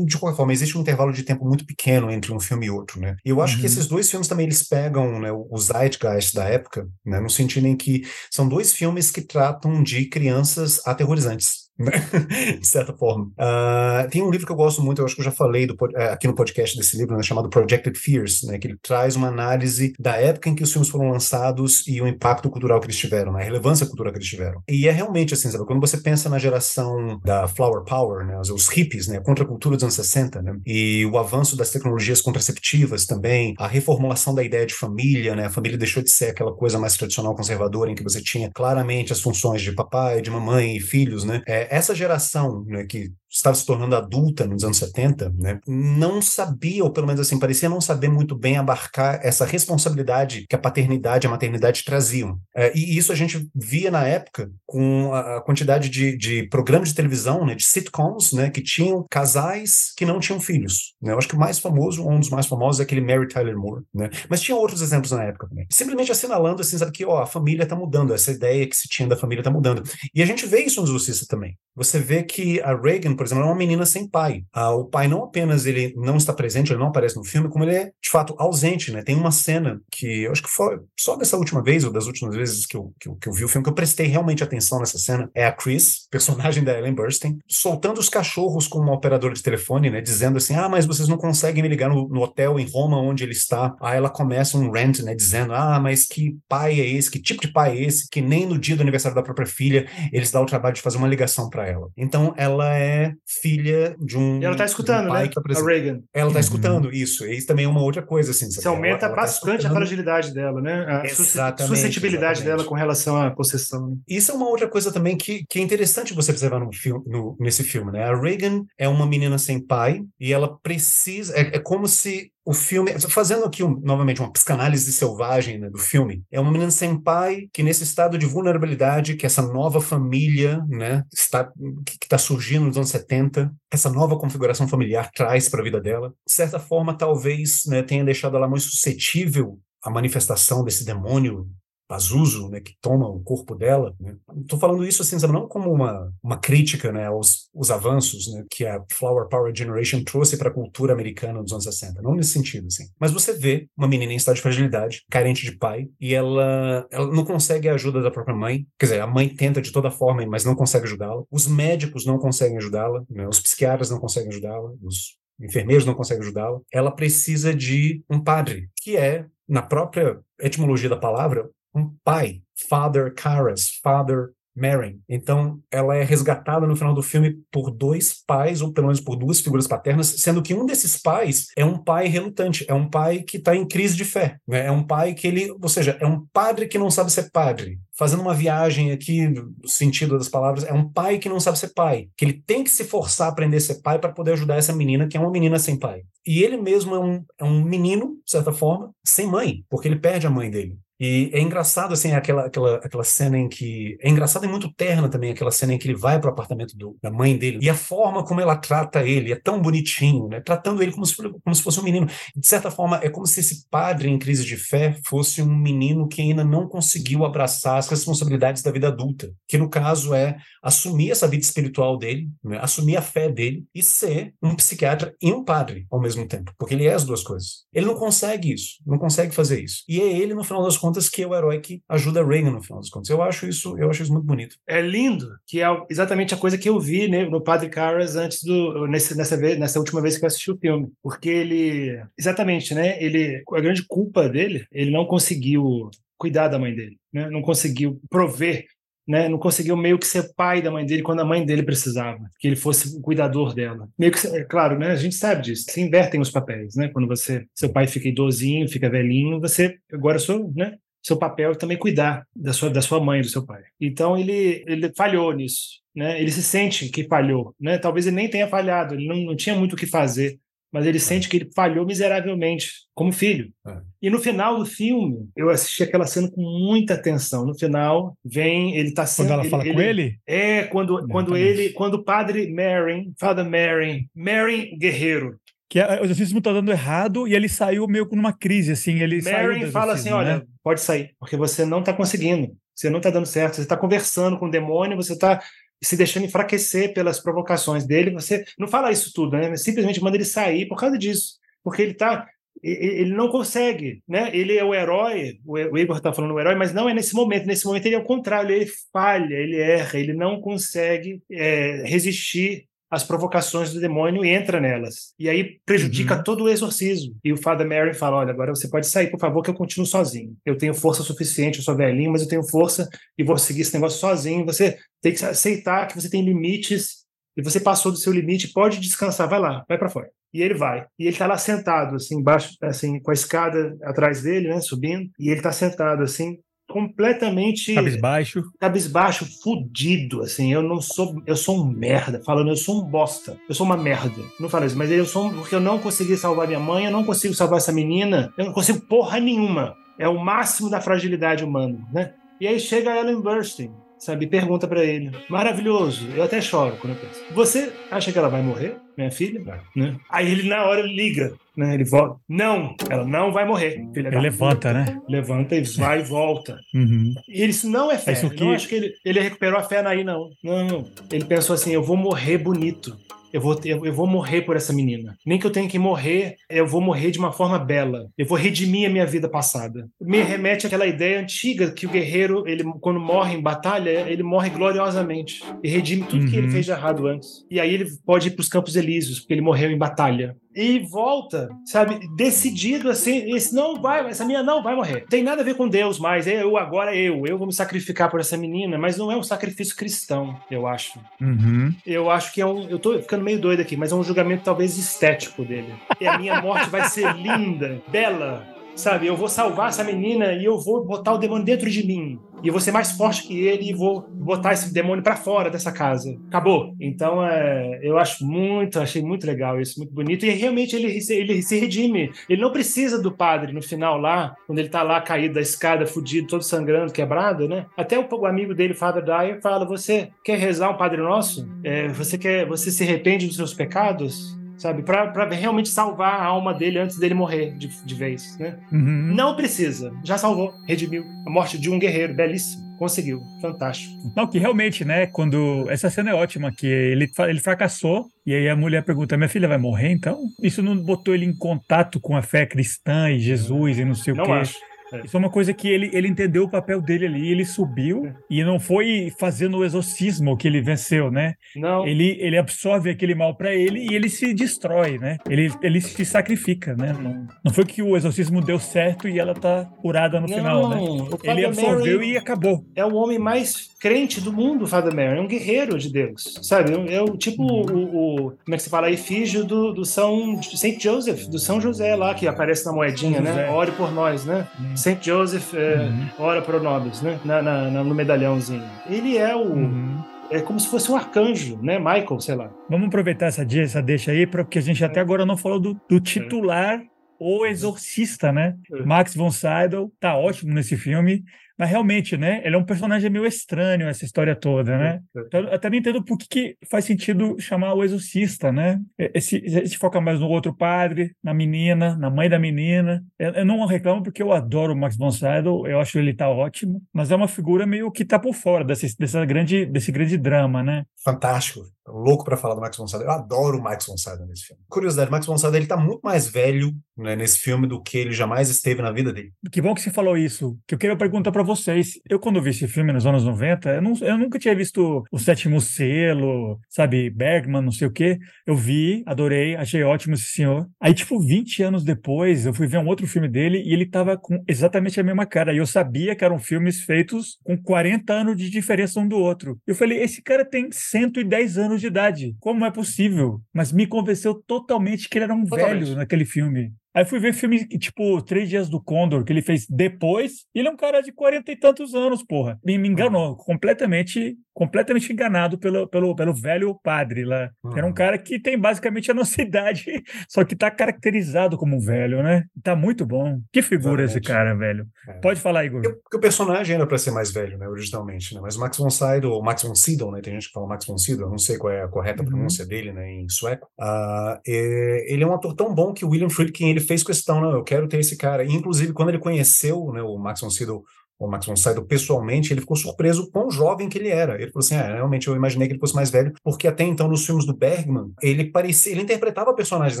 S3: de qualquer forma, existe um intervalo de tempo muito pequeno entre um filme e outro, né? E eu acho uhum. que esses dois filmes também eles pegam né, o zeitgeist da época, né? No sentido em que são dois filmes que tratam de crianças aterrorizantes. De certa forma. Uh, tem um livro que eu gosto muito, eu acho que eu já falei do, é, aqui no podcast desse livro, né, chamado Projected Fears, né, que ele traz uma análise da época em que os filmes foram lançados e o impacto cultural que eles tiveram, né, a relevância cultural que eles tiveram. E é realmente assim, sabe, quando você pensa na geração da Flower Power, né, os, os hippies, né, a cultura dos anos 60, né, e o avanço das tecnologias contraceptivas também, a reformulação da ideia de família, né, a família deixou de ser aquela coisa mais tradicional conservadora em que você tinha claramente as funções de papai, de mamãe e filhos, né, é, essa geração né, que estava se tornando adulta nos anos 70, né, não sabia, ou pelo menos assim, parecia não saber muito bem abarcar essa responsabilidade que a paternidade e a maternidade traziam. É, e isso a gente via na época com a, quantidade de, de programas de televisão, né, de sitcoms, né, que tinham casais que não tinham filhos. Né? Eu acho que o mais famoso, um dos mais famosos, é aquele Mary Tyler Moore. Né? Mas tinha outros exemplos na época também. Simplesmente assinalando, assim, sabe, que ó, a família está mudando, essa ideia que se tinha da família está mudando. E a gente vê isso nos Justiça também. Você vê que a Reagan, por exemplo, é uma menina sem pai. Ah, o pai não apenas ele não está presente, ele não aparece no filme, como ele é, de fato, ausente, né? Tem uma cena que eu acho que foi só dessa última vez, ou das últimas vezes que eu, que eu, que eu vi o filme, que eu prestei realmente atenção nessa cena, é a Chris, personagem da Ellen Burstyn, soltando os cachorros com uma operadora de telefone, né? Dizendo assim, ah, mas vocês não conseguem me ligar no, no hotel em Roma onde ele está. Aí ela começa um rant, né? Dizendo, ah, mas que pai é esse? Que tipo de pai é esse? Que nem no dia do aniversário da própria filha eles dão o trabalho de fazer uma ligação para ela. Então ela é filha de um.
S2: E ela está escutando, um né? A Reagan.
S3: Ela está uhum. escutando isso. E isso também é uma outra coisa, assim.
S2: Isso aumenta ela, ela tá bastante tá a fragilidade dela, né? A exatamente, suscetibilidade exatamente. dela com relação à possessão. Né?
S3: Isso é uma outra coisa também que, que é interessante você observar no filme, no, nesse filme, né? A Reagan é uma menina sem pai e ela precisa. É, é como se o filme, fazendo aqui um, novamente uma psicanálise selvagem né, do filme, é uma menina sem pai que nesse estado de vulnerabilidade que essa nova família, né, está que está surgindo nos anos 70, essa nova configuração familiar traz para a vida dela, de certa forma talvez né, tenha deixado ela muito suscetível à manifestação desse demônio Pazuzu, né, que toma o corpo dela. Estou né? falando isso assim, não como uma, uma crítica né, aos, aos avanços né, que a Flower Power Generation trouxe para a cultura americana dos anos 60, não nesse sentido, assim. Mas você vê uma menina em estado de fragilidade, carente de pai, e ela, ela não consegue a ajuda da própria mãe, quer dizer, a mãe tenta de toda forma, mas não consegue ajudá-la, os médicos não conseguem ajudá-la, né, os psiquiatras não conseguem ajudá-la, os enfermeiros não conseguem ajudá-la, ela precisa de um padre, que é, na própria etimologia da palavra, um pai, Father Caras, Father Mary. Então, ela é resgatada no final do filme por dois pais, ou pelo menos por duas figuras paternas, sendo que um desses pais é um pai relutante, é um pai que está em crise de fé. Né? É um pai que ele, ou seja, é um padre que não sabe ser padre. Fazendo uma viagem aqui, no sentido das palavras, é um pai que não sabe ser pai, que ele tem que se forçar a aprender a ser pai para poder ajudar essa menina, que é uma menina sem pai. E ele mesmo é um, é um menino, de certa forma, sem mãe, porque ele perde a mãe dele. E é engraçado, assim, aquela, aquela, aquela cena em que. É engraçado e muito terna também, aquela cena em que ele vai para o apartamento do, da mãe dele. E a forma como ela trata ele é tão bonitinho, né? Tratando ele como se, como se fosse um menino. De certa forma, é como se esse padre em crise de fé fosse um menino que ainda não conseguiu abraçar as responsabilidades da vida adulta. Que no caso é assumir essa vida espiritual dele, né? assumir a fé dele e ser um psiquiatra e um padre ao mesmo tempo. Porque ele é as duas coisas. Ele não consegue isso, não consegue fazer isso. E é ele, no final das contas, contas, que é o herói que ajuda Reagan no final das contas. Eu acho isso, eu acho isso muito bonito.
S2: É lindo, que é exatamente a coisa que eu vi né, no Padre Carras antes do nesse, nessa vez, nessa última vez que eu assisti o filme, porque ele exatamente, né? Ele a grande culpa dele, ele não conseguiu cuidar da mãe dele, né? Não conseguiu prover né? Não conseguiu meio que ser pai da mãe dele quando a mãe dele precisava, que ele fosse o cuidador dela. Meio que, é claro, né? A gente sabe disso. Se invertem os papéis, né? Quando você, seu pai fica idosinho, fica velhinho, você agora sou, né? Seu papel é também cuidar da sua, da sua mãe, do seu pai. Então ele, ele falhou nisso, né? Ele se sente que falhou, né? Talvez ele nem tenha falhado, ele não, não tinha muito o que fazer, mas ele é. sente que ele falhou miseravelmente como filho. É. E no final do filme, eu assisti aquela cena com muita atenção. No final, vem, ele está
S1: sendo. Quando ela fala
S2: ele,
S1: com ele?
S2: É, quando, quando ele, quando o padre Mary, Father Mary, Mary Guerreiro,
S1: que o exorcismo está dando errado e ele saiu meio com uma crise, assim. Ele
S2: Mary fala assim: né? olha, pode sair, porque você não está conseguindo, você não está dando certo, você está conversando com o demônio, você está se deixando enfraquecer pelas provocações dele. Você não fala isso tudo, né? Simplesmente manda ele sair por causa disso, porque ele está ele não consegue, né? Ele é o herói, o Igor está falando o herói, mas não é nesse momento. Nesse momento ele é o contrário, ele falha, ele erra, ele não consegue é, resistir as provocações do demônio e entra nelas. E aí prejudica uhum. todo o exorcismo. E o Father Mary fala: olha, agora você pode sair, por favor, que eu continuo sozinho. Eu tenho força suficiente, eu sou velhinho, mas eu tenho força e vou seguir esse negócio sozinho. Você tem que aceitar que você tem limites e você passou do seu limite, pode descansar, vai lá, vai para fora. E ele vai. E ele está lá sentado, assim, embaixo, assim, com a escada atrás dele, né, subindo. E ele está sentado, assim, completamente
S1: cabisbaixo,
S2: cabisbaixo, fudido, assim. Eu não sou, eu sou um merda, falando eu sou um bosta. Eu sou uma merda. Não falo isso, mas eu sou porque eu não consegui salvar minha mãe, eu não consigo salvar essa menina, eu não consigo porra nenhuma. É o máximo da fragilidade humana, né? E aí chega a Ellen Burstyn, sabe? Pergunta para ele. Maravilhoso. Eu até choro quando eu penso. Você acha que ela vai morrer, minha filha? Né? Aí ele, na hora, liga. Né? Ele volta. Não, ela não vai morrer.
S1: Filha ele levanta, né?
S2: Levanta e vai e volta.
S1: Uhum.
S2: E ele isso não é fé. É isso que... Não acho que ele, ele recuperou a fé naí, não. Não, não. Ele pensou assim: eu vou morrer bonito eu vou, eu, eu, vou morrer por essa menina. Nem que eu tenha que morrer, eu vou morrer de uma forma bela. Eu vou redimir a minha vida passada. Me remete àquela ideia antiga que o guerreiro, ele quando morre em batalha, ele morre gloriosamente e redime tudo uhum. que ele uhum. fez de errado antes. E aí ele pode ir para os Campos Elíseos, porque ele morreu em batalha e volta, sabe, decidido assim, esse não vai, essa menina não vai morrer. Tem nada a ver com Deus mais, é eu agora eu, eu vou me sacrificar por essa menina, mas não é um sacrifício cristão, eu acho.
S1: Uhum.
S2: Eu acho que é um, eu tô ficando meio doido aqui, mas é um julgamento talvez estético dele. E a minha morte vai ser linda, bela, sabe? Eu vou salvar essa menina e eu vou botar o demônio dentro de mim. E eu vou ser mais forte que ele e vou botar esse demônio para fora dessa casa. Acabou. Então, é, eu acho muito, achei muito legal isso, muito bonito. E realmente ele, ele se redime. Ele não precisa do padre no final lá, quando ele tá lá caído da escada, fudido, todo sangrando, quebrado, né? Até o, amigo dele, Father Dyer, fala: Você quer rezar um Padre Nosso? É, você quer, você se arrepende dos seus pecados? Sabe? Para realmente salvar a alma dele antes dele morrer de, de vez, né?
S1: Uhum.
S2: Não precisa. Já salvou, redimiu. A morte de um guerreiro, belíssimo. Conseguiu, fantástico.
S1: Não, que realmente, né? Quando. Essa cena é ótima, que ele, ele fracassou, e aí a mulher pergunta: minha filha vai morrer então? Isso não botou ele em contato com a fé cristã e Jesus e não sei
S2: não
S1: o quê.
S2: Acho.
S1: É. Isso é uma coisa que ele, ele entendeu o papel dele ali, ele subiu é. e não foi fazendo o exorcismo que ele venceu, né?
S2: Não.
S1: Ele, ele absorve aquele mal para ele e ele se destrói, né? Ele, ele se sacrifica, né? Não, não foi que o exorcismo deu certo e ela tá curada no
S2: não,
S1: final, né? Ele absorveu
S2: Mary
S1: e acabou.
S2: É o homem mais crente do mundo, Father Mary, é um guerreiro de Deus, sabe? É o tipo uhum. o, o, como é que se fala, efígio do, do São Saint Joseph, do São José lá que aparece na moedinha, né? Ore por nós, né? Uhum. Saint Joseph é, uhum. ora pro nobis, né? Na, na, no medalhãozinho. Ele é o uhum. é como se fosse um arcanjo, né? Michael, sei lá.
S1: Vamos aproveitar essa, essa deixa aí, porque a gente até agora não falou do, do titular o Exorcista, né? É. Max von Sydow tá ótimo nesse filme. Mas realmente, né? Ele é um personagem meio estranho, essa história toda, né? É, é. Então, eu até não entendo por que, que faz sentido chamar o exorcista, né? Esse, esse foca mais no outro padre, na menina, na mãe da menina. Eu, eu não reclamo porque eu adoro o Max von Sydow, eu acho ele tá ótimo, mas é uma figura meio que tá por fora desse, dessa grande, desse grande drama, né?
S3: Fantástico louco para falar do Max von Sydow. Eu adoro o Max von Sydow nesse filme. Curiosidade, Max von Sydow ele tá muito mais velho né, nesse filme do que ele jamais esteve na vida dele.
S1: Que bom que você falou isso. Que eu queria perguntar para vocês. Eu quando vi esse filme nos anos 90, eu, não, eu nunca tinha visto o Sétimo Selo, sabe, Bergman, não sei o quê. Eu vi, adorei, achei ótimo esse senhor. Aí tipo 20 anos depois, eu fui ver um outro filme dele e ele tava com exatamente a mesma cara. E eu sabia que eram filmes feitos com 40 anos de diferença um do outro. Eu falei, esse cara tem 110 anos de idade. Como é possível? Mas me convenceu totalmente que ele era um totalmente. velho naquele filme. Aí fui ver filme tipo Três Dias do Condor, que ele fez depois. E ele é um cara de quarenta e tantos anos, porra. Me, me enganou completamente completamente enganado pelo, pelo, pelo velho padre lá. Uhum. Era um cara que tem basicamente a nossa idade, só que tá caracterizado como um velho, né? Tá muito bom. Que figura Exatamente. esse cara, velho. É. Pode falar, Igor.
S3: Porque, o personagem era para ser mais velho, né, originalmente, né? Mas Max von Sydow, ou Max von Sydow, né? Tem gente que fala Max von Sydow, não sei qual é a correta uhum. pronúncia dele, né, em sueco. Uh, é, ele é um ator tão bom que o William Friedkin, ele fez questão, não, eu quero ter esse cara. E, inclusive, quando ele conheceu, né, o Max von Sydow o Max von Sydow pessoalmente, ele ficou surpreso quão jovem que ele era. Ele falou assim: ah, realmente eu imaginei que ele fosse mais velho, porque até então nos filmes do Bergman, ele parecia, ele interpretava personagens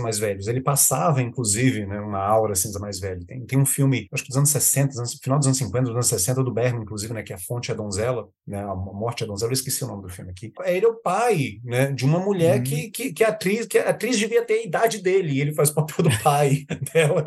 S3: mais velhos, ele passava, inclusive, né, uma aura assim, mais velho. Tem, tem um filme, acho que dos anos 60, anos, final dos anos 50, dos anos 60, do Bergman, inclusive, né, que é a fonte é a donzela, né, a morte é a donzela, eu esqueci o nome do filme aqui. Ele é o pai, né, de uma mulher uhum. que, que, que, a atriz, que a atriz devia ter a idade dele, e ele faz o papel do pai dela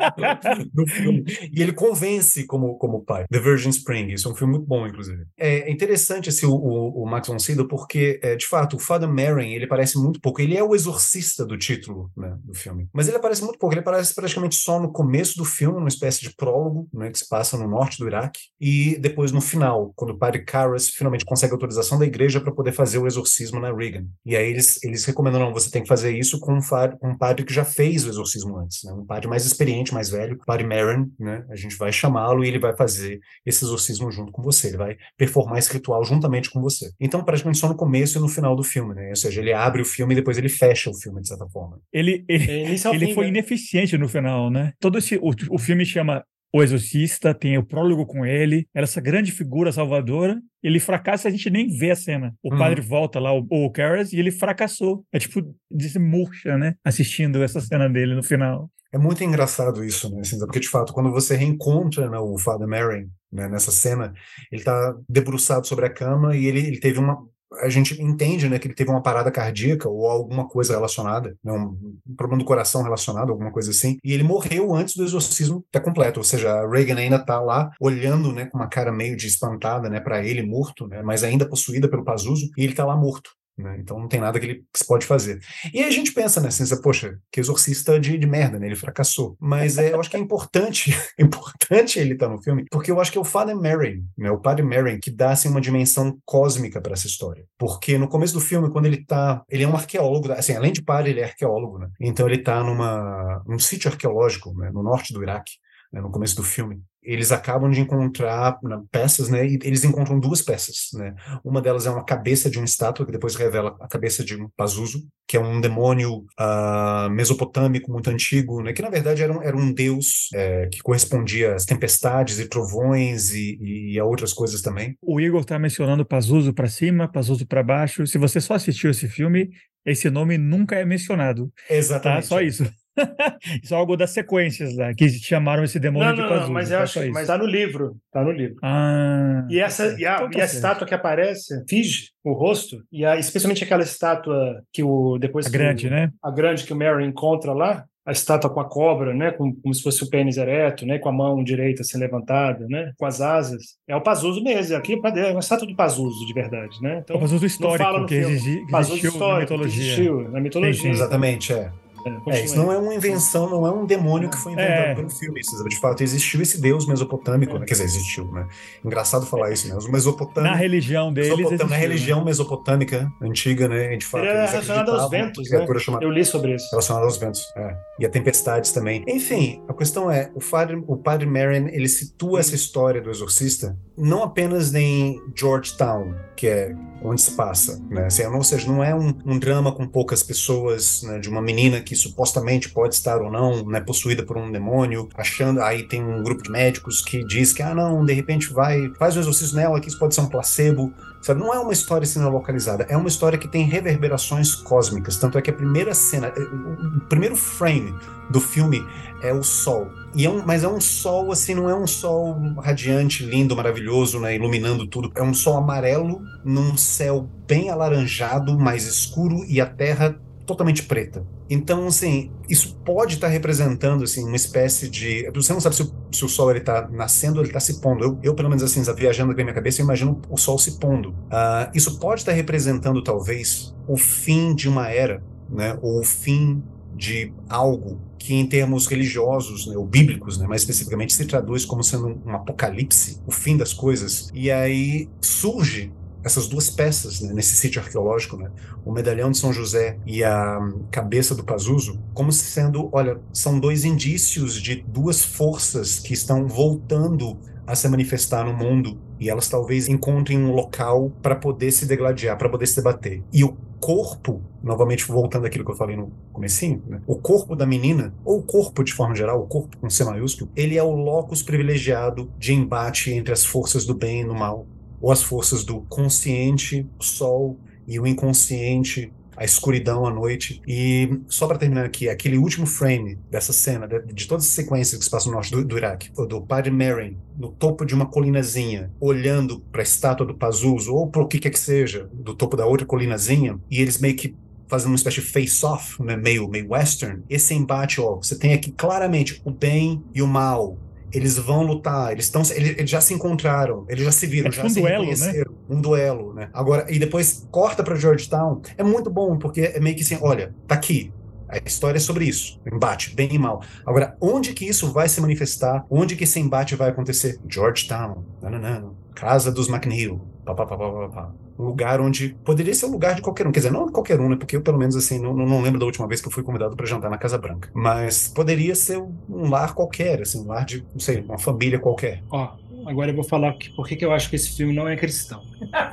S3: no filme. E ele convence como, como pai. The Virgin Spring, isso é um filme muito bom, inclusive. É interessante esse, o, o, o Max von Sydow porque, é, de fato, o Father Merrin, ele aparece muito pouco. Ele é o exorcista do título né, do filme. Mas ele aparece muito pouco. Ele aparece praticamente só no começo do filme, uma espécie de prólogo, né, que se passa no norte do Iraque. E depois no final, quando o padre Karras finalmente consegue autorização da igreja para poder fazer o exorcismo na Reagan. E aí eles, eles recomendam, não, você tem que fazer isso com um, um padre que já fez o exorcismo antes. Né, um padre mais experiente, mais velho, o padre Merrin, né, a gente vai chamá-lo e ele vai fazer esse exorcismo junto com você, ele vai performar esse ritual juntamente com você. Então, praticamente só no começo e no final do filme, né? Ou seja, ele abre o filme e depois ele fecha o filme, de certa forma.
S1: Ele, ele, é, ele fim, foi né? ineficiente no final, né? Todo esse. O, o filme chama o Exorcista, tem o prólogo com ele, era essa grande figura salvadora. Ele fracassa, a gente nem vê a cena. O uhum. padre volta lá, o, o Karras, e ele fracassou. É tipo, desmurcha, né? Assistindo essa cena dele no final.
S3: É muito engraçado isso, né? Assim, porque, de fato, quando você reencontra né, o Father Merrin né, nessa cena, ele está debruçado sobre a cama e ele, ele teve uma, a gente entende né, que ele teve uma parada cardíaca ou alguma coisa relacionada, né, um, problema do coração relacionado, alguma coisa assim, e ele morreu antes do exorcismo estar completo, ou seja, a Reagan ainda está lá olhando né, com uma cara meio de espantada né, para ele morto, né, mas ainda possuída pelo Pazuzu, e ele está lá morto. Né? Então não tem nada que ele se pode fazer. E aí a gente pensa, né, assim, poxa, que exorcista de, de merda, né? Ele fracassou. Mas é, eu acho que é importante, importante ele estar tá no filme, porque eu acho que é o Father Merrin, né? O Padre Merrin que dá assim uma dimensão cósmica para essa história. Porque no começo do filme, quando ele tá, ele é um arqueólogo, assim, além de padre, ele é arqueólogo, né? Então ele tá numa num sítio arqueológico, né, no norte do Iraque né, no começo do filme. Eles acabam de encontrar né, peças, né? E eles encontram duas peças, né? Uma delas é uma cabeça de uma estátua que depois revela a cabeça de um Pazuzu, que é um demônio uh, mesopotâmico muito antigo, né? Que na verdade era um, era um deus é, que correspondia às tempestades e trovões e, e, a outras coisas também.
S1: O Igor está mencionando Pazuzu para cima, Pazuzu para baixo. Se você só assistiu esse filme, esse nome nunca é mencionado.
S3: Exatamente.
S1: Tá? Só isso. isso é algo das sequências lá, que chamaram esse demônio
S2: não,
S1: de
S2: não,
S1: Pazuzu.
S2: Não, mas eu acho, mas tá no livro, tá no livro.
S1: Ah,
S2: e essa e a, então tá e a estátua que aparece, finge o rosto, e a, especialmente aquela estátua que o depois
S1: a grande,
S2: o,
S1: né?
S2: A grande que o Mary encontra lá, a estátua com a cobra, né, como, como, se fosse o pênis ereto, né, com a mão direita assim levantada, né, com as asas. É o Pazuzu mesmo, aqui é uma estátua do Pazuzu de verdade, né?
S1: Então, o Pazuzu histórico que, exigi, que existiu histórico, na mitologia. Que existiu
S2: na mitologia. Sim, sim.
S3: Exatamente, é. É, é, isso não é uma invenção, não é um demônio que foi inventado é. pelo filme. De fato, existiu esse deus mesopotâmico, né? quer dizer, existiu, né? Engraçado falar isso, né? Os mesopotâmicos.
S1: Na religião deles.
S3: Existiu, na religião né? mesopotâmica antiga, né? De fato,
S2: era relacionado aos ventos, né? Chamada,
S3: Eu li sobre isso. Relacionado aos ventos, é. E a tempestades também. Enfim, a questão é, o padre, o padre Marion, ele situa essa história do exorcista não apenas em Georgetown, que é onde se passa, né? Assim, ou seja, não é um, um drama com poucas pessoas, né? De uma menina que supostamente pode estar ou não né, possuída por um demônio, achando. Aí tem um grupo de médicos que diz que, ah, não, de repente vai, faz um exorcismo nela, que isso pode ser um placebo. Sabe? Não é uma história sendo localizada, é uma história que tem reverberações cósmicas. Tanto é que a primeira cena, eh, o primeiro frame do filme é o sol. E é um, mas é um sol, assim, não é um sol radiante, lindo, maravilhoso, né, iluminando tudo. É um sol amarelo num céu bem alaranjado, mais escuro e a terra totalmente preta. Então, assim, isso pode estar representando assim uma espécie de. Você não sabe se o, se o sol ele está nascendo ou ele está se pondo. Eu, eu, pelo menos, assim, viajando aqui na minha cabeça, eu imagino o sol se pondo. Uh, isso pode estar representando, talvez, o fim de uma era, né? Ou o fim de algo que em termos religiosos, né, ou bíblicos, né, mais especificamente, se traduz como sendo um apocalipse, o fim das coisas. E aí surge essas duas peças né, nesse sítio arqueológico, né, o medalhão de São José e a cabeça do Pazuzu, como sendo, olha, são dois indícios de duas forças que estão voltando a se manifestar no mundo e elas talvez encontrem um local para poder se degladiar, para poder se debater. E o corpo, novamente voltando àquilo que eu falei no comecinho, né? o corpo da menina, ou o corpo de forma geral, o corpo com C maiúsculo, ele é o locus privilegiado de embate entre as forças do bem e do mal ou as forças do consciente, o sol, e o inconsciente, a escuridão à noite. E só para terminar aqui, aquele último frame dessa cena, de, de todas as sequências que se passam no norte do, do Iraque, do padre Merrin, no topo de uma colinazinha, olhando para a estátua do Pazuzu, ou para o que quer que seja, do topo da outra colinazinha, e eles meio que fazendo uma espécie de face-off, né, meio, meio western, esse embate, ó, você tem aqui claramente o bem e o mal, eles vão lutar, eles estão, eles, eles, já se encontraram, eles já se viram, é já um se duelo, Né? Um duelo, né? Agora, e depois corta para Georgetown. É muito bom, porque é meio que assim, olha, tá aqui. A história é sobre isso, embate, bem e mal. Agora, onde que isso vai se manifestar? Onde que esse embate vai acontecer? Georgetown, não, não, não. Casa dos McNeil, pá, pá, pá, pá, pá um lugar onde poderia ser o um lugar de qualquer um. Quer dizer, não qualquer um, né? Porque eu, pelo menos, assim, não, não lembro da última vez que eu fui convidado para jantar na Casa Branca. Mas poderia ser um lar qualquer, assim, um lar de, não sei, uma família qualquer.
S2: Ó, agora eu vou falar que, por que eu acho que esse filme não é cristão.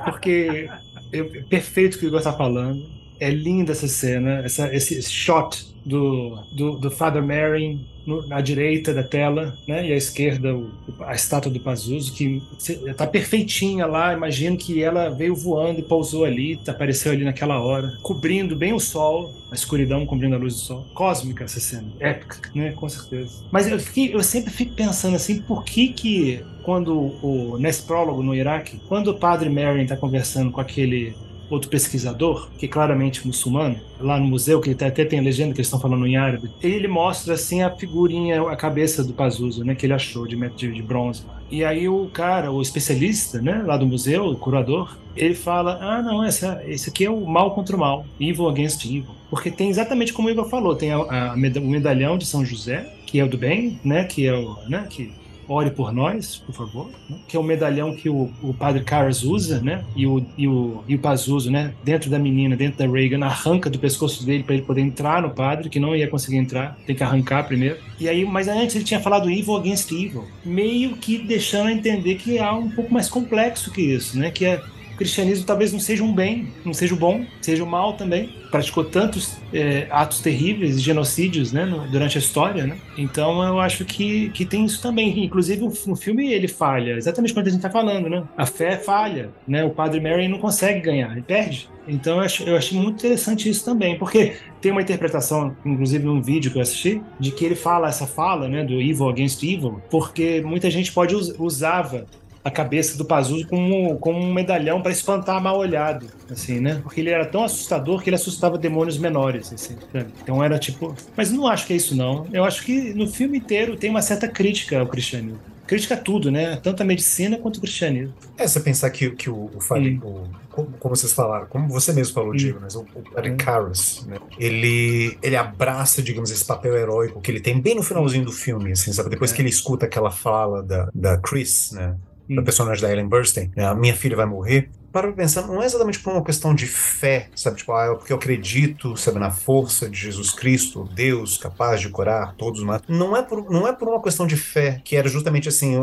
S2: Porque eu, perfeito o que o Igor está falando. É linda essa cena, essa, esse shot do, do, do Father Mary no, à direita da tela, né? E à esquerda o, a estátua do Pazuzu, que está perfeitinha lá. Imagino que ela veio voando e pousou ali, apareceu ali naquela hora, cobrindo bem o sol, a escuridão cobrindo a luz do sol. Cósmica essa cena, épica, né? Com certeza. Mas eu, fiquei, eu sempre fico pensando assim, por que que quando o nesse prólogo no Iraque, quando o padre Marion está conversando com aquele outro pesquisador, que é claramente muçulmano, lá no museu, que até tem a legenda que eles estão falando em árabe, ele mostra assim a figurinha, a cabeça do Pazuzu, né, que ele achou de, de, de bronze. E aí o cara, o especialista, né, lá do museu, o curador, ele fala: ah, não, essa, esse aqui é o mal contra o mal, evil against evil. Porque tem exatamente como o Igor falou: tem a, a, o medalhão de São José, que é o do bem, né, que é o, né, que ore por nós, por favor, né? que é o medalhão que o, o padre Caras usa, né? E o, e o, e o Pazuzu, né? Dentro da menina, dentro da Reagan, arranca do pescoço dele para ele poder entrar no padre, que não ia conseguir entrar, tem que arrancar primeiro. E aí, mas antes ele tinha falado evil against evil, meio que deixando a entender que há um pouco mais complexo que isso, né? Que é cristianismo talvez não seja um bem, não seja o bom, seja o mal também. Praticou tantos é, atos terríveis, genocídios, né, no, durante a história, né? Então eu acho que, que tem isso também. Inclusive no filme ele falha, exatamente quando a gente está falando, né? A fé falha, né? O Padre Mary não consegue ganhar, ele perde. Então eu, acho, eu muito interessante isso também, porque tem uma interpretação, inclusive num vídeo que eu assisti, de que ele fala essa fala, né, do evil against evil, porque muita gente pode usava a cabeça do Pazuzu como, como um medalhão para espantar mal olhado, assim, né? Porque ele era tão assustador que ele assustava demônios menores, assim. Então era tipo, mas não acho que é isso não. Eu acho que no filme inteiro tem uma certa crítica ao cristianismo. Crítica a tudo, né? Tanto a medicina quanto o cristianismo.
S3: É, você pensar que, que o, o, o como, como, vocês falaram, como você mesmo falou, Diego, mas o, o Padre Karras, né? Ele, ele abraça, digamos, esse papel heróico que ele tem bem no finalzinho do filme, assim, sabe? Depois é. que ele escuta aquela fala da, da Chris, né? Da personagem da Ellen Burstyn, a minha filha vai morrer, para pensar, não é exatamente por uma questão de fé, sabe? Tipo, ah, é porque eu acredito, sabe, na força de Jesus Cristo, Deus capaz de curar todos os males. Não é por, não é por uma questão de fé, que era justamente assim,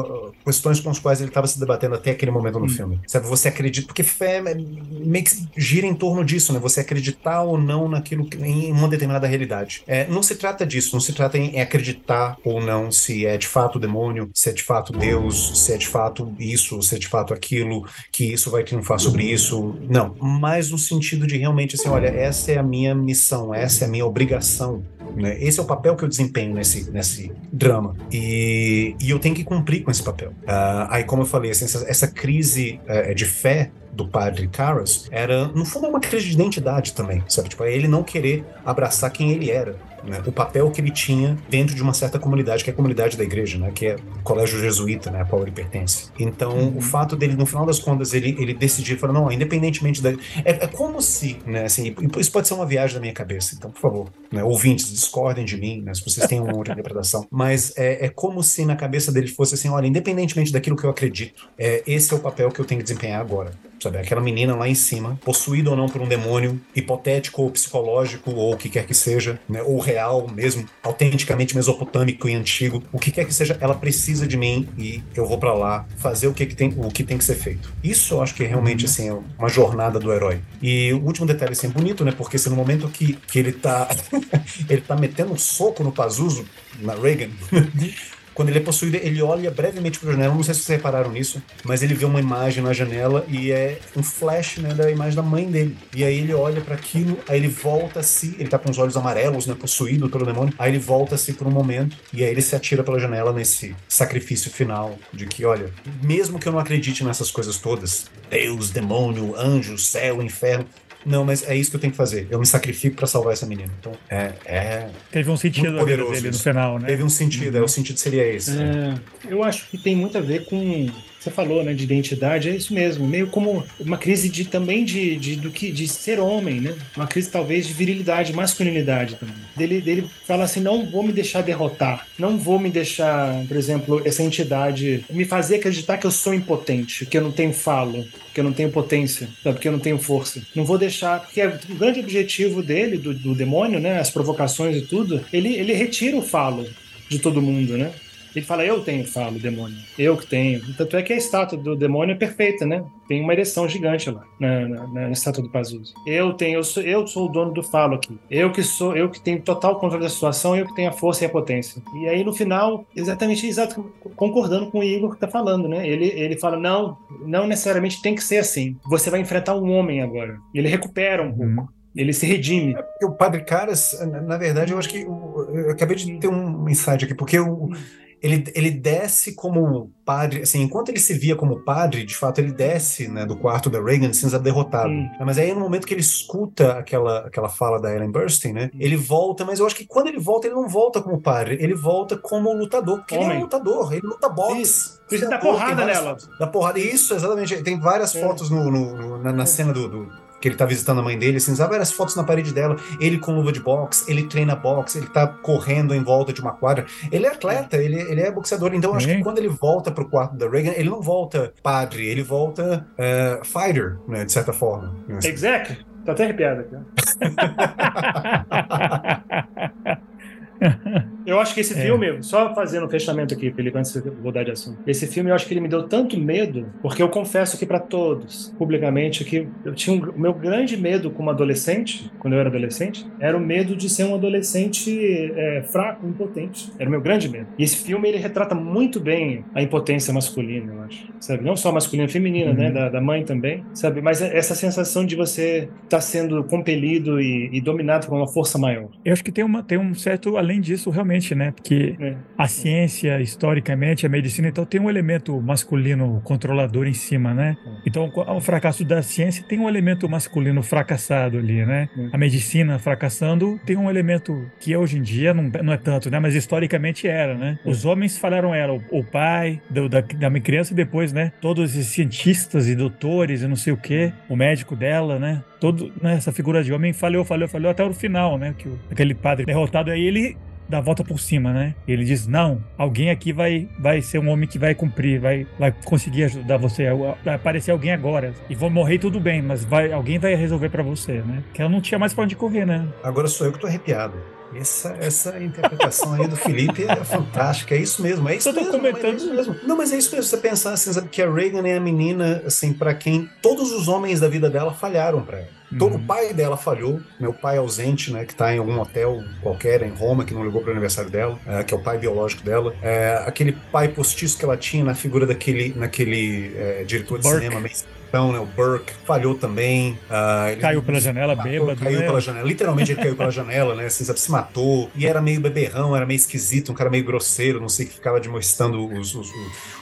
S3: questões com as quais ele estava se debatendo até aquele momento no hum. filme. Sabe, você acredita, porque fé é, meio que gira em torno disso, né? Você acreditar ou não naquilo, em uma determinada realidade. É, não se trata disso, não se trata em acreditar ou não se é de fato o demônio, se é de fato Deus, se é de fato isso, se é de fato aquilo, que isso vai triunfar sobre isso. Não, mas no sentido de realmente assim, olha, essa é a minha missão, essa é a minha obrigação né? Esse é o papel que eu desempenho nesse, nesse drama. E, e eu tenho que cumprir com esse papel. Uh, aí, como eu falei, assim, essa, essa, crise uh, de fé do padre Carras era, no fundo, uma crise de identidade também, sabe? Tipo, é ele não querer abraçar quem ele era né, o papel que ele tinha dentro de uma certa comunidade, que é a comunidade da igreja, né, que é o colégio jesuíta, né, a qual ele pertence. Então, uhum. o fato dele, no final das contas, ele, ele decidir, falar, não, independentemente da... É, é, como se, né, assim, isso pode ser uma viagem da minha cabeça, então, por favor, né, ouvintes, discordem de mim, né, se vocês têm uma outra interpretação, mas é, é como se na cabeça dele fosse assim, olha, independentemente daquilo que eu acredito, é, esse é o papel que eu tenho que desempenhar agora sabe? Aquela menina lá em cima, possuída ou não por um demônio, hipotético ou psicológico, ou o que quer que seja, né? ou real mesmo, autenticamente mesopotâmico e antigo, o que quer que seja, ela precisa de mim e eu vou para lá fazer o que, que tem, o que tem que ser feito. Isso eu acho que é realmente uhum. assim, é uma jornada do herói. E o último detalhe assim, é bonito, né? Porque se no momento que, que ele tá ele tá metendo um soco no Pazuzu, na Reagan, Quando ele é possuído, ele olha brevemente para a janela. Não sei se vocês repararam nisso, mas ele vê uma imagem na janela e é um flash né, da imagem da mãe dele. E aí ele olha para aquilo, aí ele volta-se. Ele tá com os olhos amarelos, né, possuído pelo demônio. Aí ele volta-se por um momento e aí ele se atira pela janela nesse sacrifício final de que, olha, mesmo que eu não acredite nessas coisas todas, Deus, demônio, anjo, céu, inferno, não, mas é isso que eu tenho que fazer. Eu me sacrifico para salvar essa menina. Então, é. é
S1: Teve um sentido poderoso dele no final, né?
S3: Teve um sentido, uhum. é, o sentido seria esse. É,
S2: eu acho que tem muito a ver com você falou, né, de identidade, é isso mesmo, meio como uma crise de também de, de do que de ser homem, né? Uma crise talvez de virilidade, masculinidade também. Dele, dele fala assim, não vou me deixar derrotar, não vou me deixar, por exemplo, essa entidade me fazer acreditar que eu sou impotente, que eu não tenho falo, que eu não tenho potência, sabe? que eu não tenho força. Não vou deixar, porque é o grande objetivo dele, do, do demônio, né, as provocações e tudo, ele, ele retira o falo de todo mundo, né? Ele fala, eu tenho falo, demônio. Eu que tenho. Tanto é que a estátua do demônio é perfeita, né? Tem uma ereção gigante lá na, na, na estátua do Pazuzu. Eu tenho, eu sou, eu sou o dono do falo aqui. Eu que sou, eu que tenho total controle da situação, eu que tenho a força e a potência. E aí no final, exatamente, exato, concordando com o Igor que tá falando, né? Ele, ele fala, não, não necessariamente tem que ser assim. Você vai enfrentar um homem agora. Ele recupera um pouco. Uhum ele se redime.
S3: É o Padre Caras, na verdade, eu acho que eu acabei de ter um insight aqui, porque o, ele, ele desce como padre, assim, enquanto ele se via como padre, de fato ele desce né, do quarto da Reagan cinza derrotado. Hum. Mas aí no momento que ele escuta aquela, aquela fala da Ellen Burstyn, né, ele volta, mas eu acho que quando ele volta, ele não volta como padre, ele volta como lutador, porque Homem. ele é um lutador, ele luta boxe.
S2: Por isso dá porrada nela.
S3: Dá porrada, isso, exatamente. Tem várias é. fotos no, no, no na, na, cena do, do que ele tá visitando a mãe dele, assim, sabe várias fotos na parede dela, ele com luva de boxe, ele treina boxe, ele tá correndo em volta de uma quadra. Ele é atleta, ele, ele é boxeador. Então, acho que quando ele volta pro quarto da Reagan, ele não volta padre, ele volta uh, fighter, né, de certa forma.
S2: Exactly. Tá até arrepiado aqui. eu acho que esse é. filme, só fazendo um fechamento aqui, Felipe, antes de mudar de assunto. Esse filme eu acho que ele me deu tanto medo, porque eu confesso aqui para todos, publicamente, que eu tinha um, o meu grande medo como adolescente, quando eu era adolescente, era o medo de ser um adolescente é, fraco, impotente. Era o meu grande medo. E esse filme ele retrata muito bem a impotência masculina, eu acho. Sabe? Não só masculina, feminina, né? uhum. né? Da, da, mãe também, sabe? Mas é essa sensação de você estar tá sendo compelido e, e dominado por uma força maior.
S1: Eu acho que tem, uma, tem um certo além disso, realmente, né? Porque é. a ciência, historicamente, a medicina, então tem um elemento masculino controlador em cima, né? É. Então, o fracasso da ciência tem um elemento masculino fracassado ali, né? É. A medicina fracassando tem um elemento que hoje em dia não, não é tanto, né? Mas historicamente era, né? É. Os homens falaram era o, o pai do, da, da minha criança e depois, né? Todos esses cientistas e doutores e não sei o quê, o médico dela, né? Todo, né, essa figura de homem falhou, falhou, falhou até o final, né? Que o, aquele padre derrotado aí, ele dar a volta por cima, né? Ele diz: Não, alguém aqui vai, vai ser um homem que vai cumprir, vai, vai conseguir ajudar você. Vai aparecer alguém agora. E vou morrer tudo bem, mas vai, alguém vai resolver para você, né? Que ela não tinha mais pra onde correr, né?
S3: Agora sou eu que tô arrepiado. Essa, essa interpretação aí do Felipe é fantástica, é isso mesmo, é isso mesmo.
S1: comentando
S3: é isso mesmo. Não, mas é isso mesmo, você pensar assim, sabe, que a Reagan é a menina, assim, para quem todos os homens da vida dela falharam para ela. Uhum. O pai dela falhou, meu pai ausente, né, que está em algum hotel qualquer em Roma, que não ligou para o aniversário dela, é, que é o pai biológico dela. É, aquele pai postiço que ela tinha na figura daquele naquele é, diretor de Burke. cinema então, né, o Burke falhou também.
S1: Uh, caiu pela janela, matou, bêbado.
S3: Caiu né? pela janela. Literalmente ele caiu pela janela, né? Assim, se matou. E era meio beberrão, era meio esquisito, um cara meio grosseiro, não sei, que ficava demonstrando os, os,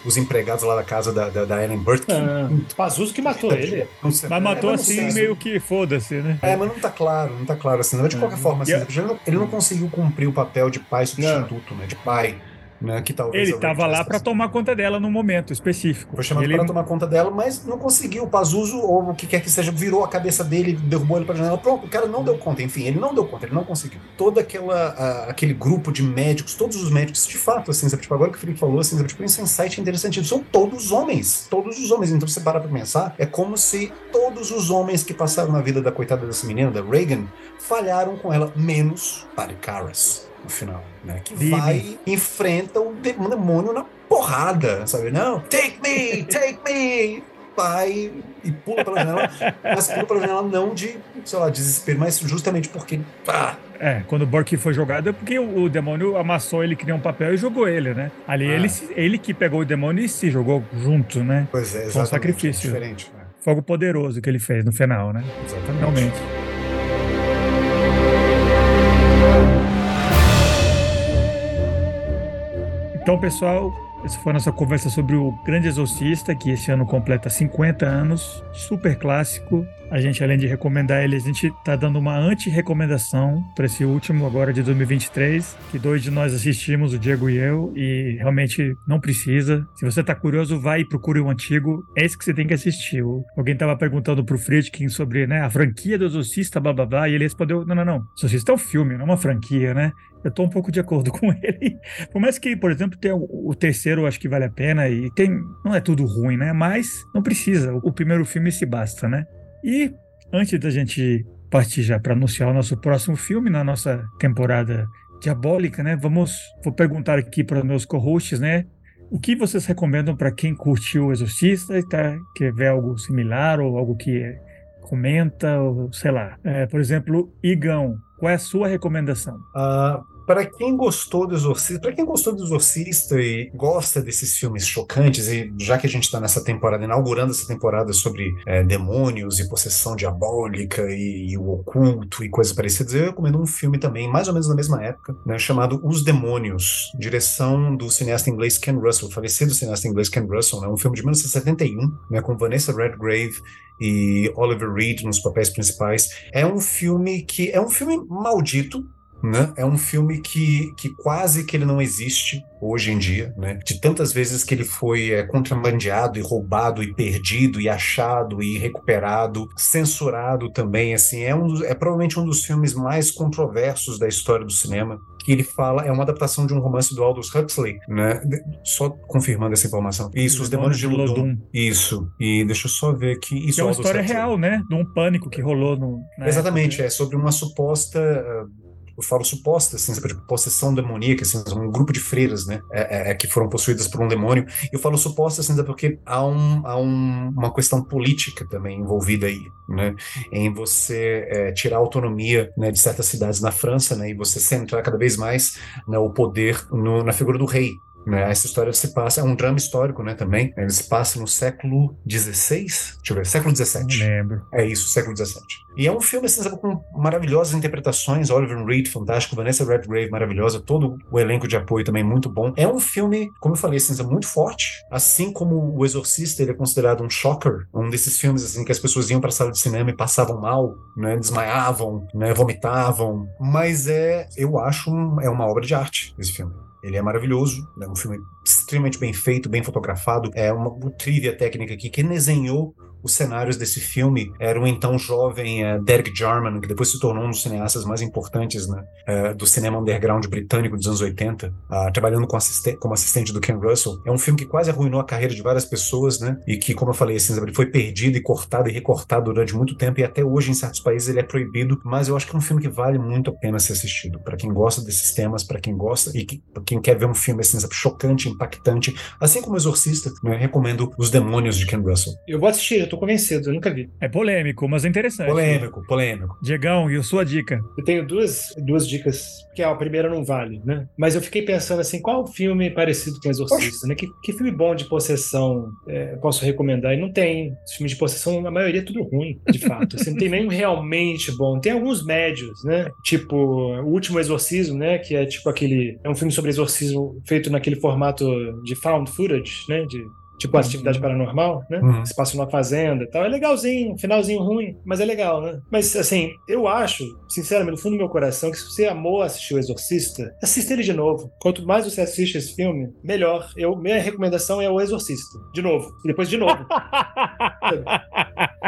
S3: os empregados lá da casa da, da, da Ellen Burke.
S2: Ah, Pazuzu que matou ele.
S1: Mas matou é, mas assim, sei, meio que foda-se, né?
S3: É, mas não tá claro, não tá claro assim. Mas de qualquer forma, assim, ele, não, ele não conseguiu cumprir o papel de pai substituto, né? De pai né, que talvez
S1: ele estava lá para tomar conta dela num momento específico.
S3: Foi chamado
S1: ele...
S3: para tomar conta dela, mas não conseguiu. O Pazuzu, ou o que quer que seja, virou a cabeça dele, derrubou ele para janela. Pronto, o cara não deu conta. Enfim, ele não deu conta, ele não conseguiu. Todo aquela, a, aquele grupo de médicos, todos os médicos, de fato, assim, sabe, tipo, agora que o Felipe falou, assim, sabe, tipo, isso é um insight interessante. São todos homens. Todos os homens. Então, você para para pensar, é como se todos os homens que passaram na vida da coitada dessa menina, da Reagan, falharam com ela, menos Padre Karras no final, né? Que vai enfrenta o demônio na porrada, sabe? Não, take me, take me. Vai e pula pela janela, mas pula pela janela não de, sei lá, desespero, mas justamente porque. Ah,
S1: é, quando o Burke foi jogado é porque o, o, demônio amassou ele que nem um papel e jogou ele, né? Ali ah. ele, ele que pegou o demônio e se jogou junto, né?
S3: Pois é, exatamente.
S1: Foi um sacrifício.
S3: Diferente, né?
S1: Fogo poderoso que ele fez no final, né?
S3: Exatamente.
S1: Realmente. Então, pessoal, essa foi a nossa conversa sobre o Grande Exorcista, que esse ano completa 50 anos, super clássico. A gente, além de recomendar ele, a gente está dando uma anti-recomendação para esse último agora de 2023, que dois de nós assistimos, o Diego e eu, e realmente não precisa. Se você está curioso, vai e procure o antigo. É esse que você tem que assistir. Alguém estava perguntando para o Friedkin sobre né, a franquia do Exorcista, blá blá blá, e ele respondeu: não, não, não. Exorcista é um filme, não é uma franquia, né? eu tô um pouco de acordo com ele. Por mais que, por exemplo, tenha o, terceiro, acho que vale a pena, e tem. Não é tudo ruim, né? Mas não precisa. O primeiro filme se basta, né? E antes da gente partir já para anunciar o nosso próximo filme na nossa temporada diabólica, né? Vamos. Vou perguntar aqui para meus co-hosts, né? O que vocês recomendam para quem curtiu o Exorcista e tá, quer ver algo similar ou algo que comenta, ou sei lá. É, por exemplo, Igão, qual é a sua recomendação?
S3: Uh, para quem gostou do Exorcista, para quem gostou do Exorcista e gosta desses filmes chocantes, e já que a gente está nessa temporada, inaugurando essa temporada sobre é, demônios e possessão diabólica e, e, o oculto e coisas parecidas, eu recomendo um filme também, mais ou menos na mesma época, né, chamado Os Demônios, direção do cineasta inglês Ken Russell, falecido cineasta inglês Ken Russell, né, um filme de 1971, né, com Vanessa Redgrave e Oliver Reed nos papéis principais. É um filme que é um filme maldito, né? É um filme que, que quase que ele não existe hoje em dia, né? De tantas vezes que ele foi é, contrabandeado e roubado e perdido e achado e recuperado, censurado também, assim, é um é provavelmente um dos filmes mais controversos da história do cinema. Que ele fala, é uma adaptação de um romance do Aldous Huxley, né? Só confirmando essa informação. Isso, Os Demônios de Ludum. Isso. E deixa eu só ver aqui. Isso
S1: que é uma história Huxley. real, né? De um pânico que rolou no.
S3: Exatamente, época. Né? é sobre uma suposta eu falo suposta, assim, tipo, possessão demoníaca, assim, um grupo de freiras, né, é, é, é, que foram possuídas por um demônio. Eu falo suposta, assim, porque há, um, há um, uma questão política também envolvida aí, né, em você é, tirar a autonomia né, de certas cidades na França, né, e você centrar cada vez mais né, o poder no, na figura do rei, né? Essa história se passa, é um drama histórico, né, também. Ele se passa no século XVI, deixa eu ver, século XVII.
S1: lembro.
S3: É isso, século XVII. E é um filme, assim, sabe, com maravilhosas interpretações, Oliver Reed, fantástico, Vanessa Redgrave, maravilhosa, todo o elenco de apoio também muito bom. É um filme, como eu falei, assim, muito forte, assim como O Exorcista, ele é considerado um shocker, um desses filmes, assim, que as pessoas iam para a sala de cinema e passavam mal, né, desmaiavam, né, vomitavam, mas é, eu acho, um, é uma obra de arte, esse filme. Ele é maravilhoso, é um filme extremamente bem feito, bem fotografado. É uma, uma trivia técnica aqui. Quem desenhou os cenários desse filme era o então jovem é, Derek Jarman, que depois se tornou um dos cineastas mais importantes né, é, do cinema underground britânico dos anos 80, ah, trabalhando com como assistente do Ken Russell. É um filme que quase arruinou a carreira de várias pessoas, né? E que, como eu falei, assim, ele foi perdido e cortado e recortado durante muito tempo, e até hoje, em certos países, ele é proibido, mas eu acho que é um filme que vale muito a pena ser assistido. Para quem gosta desses temas, para quem gosta e que, quem quer ver um filme assim, chocante, impactante, assim como Exorcista, né, eu recomendo Os Demônios de Ken Russell.
S2: Eu vou assistir, eu tô convencido, eu nunca vi.
S1: É polêmico, mas é interessante.
S3: Polêmico, polêmico.
S1: Diegão, e a sua dica?
S2: Eu tenho duas, duas dicas, que a primeira não vale, né? Mas eu fiquei pensando assim, qual filme parecido com Exorcista, né? Que, que filme bom de possessão é, posso recomendar? E não tem. Os filmes de possessão, a maioria é tudo ruim, de fato. Assim, não tem nenhum realmente bom. Tem alguns médios, né? Tipo, O Último Exorcismo, né? Que é tipo aquele... É um filme sobre exorcismo feito naquele formato de found footage, né? De tipo atividade paranormal, né?
S3: Uhum.
S2: Se passa numa fazenda e tal. É legalzinho, finalzinho ruim, mas é legal, né? Mas assim, eu acho, sinceramente, no fundo do meu coração, que se você amou assistir o Exorcista, assista ele de novo. Quanto mais você assiste esse filme, melhor. Eu, minha recomendação é o Exorcista. De novo. E depois de novo.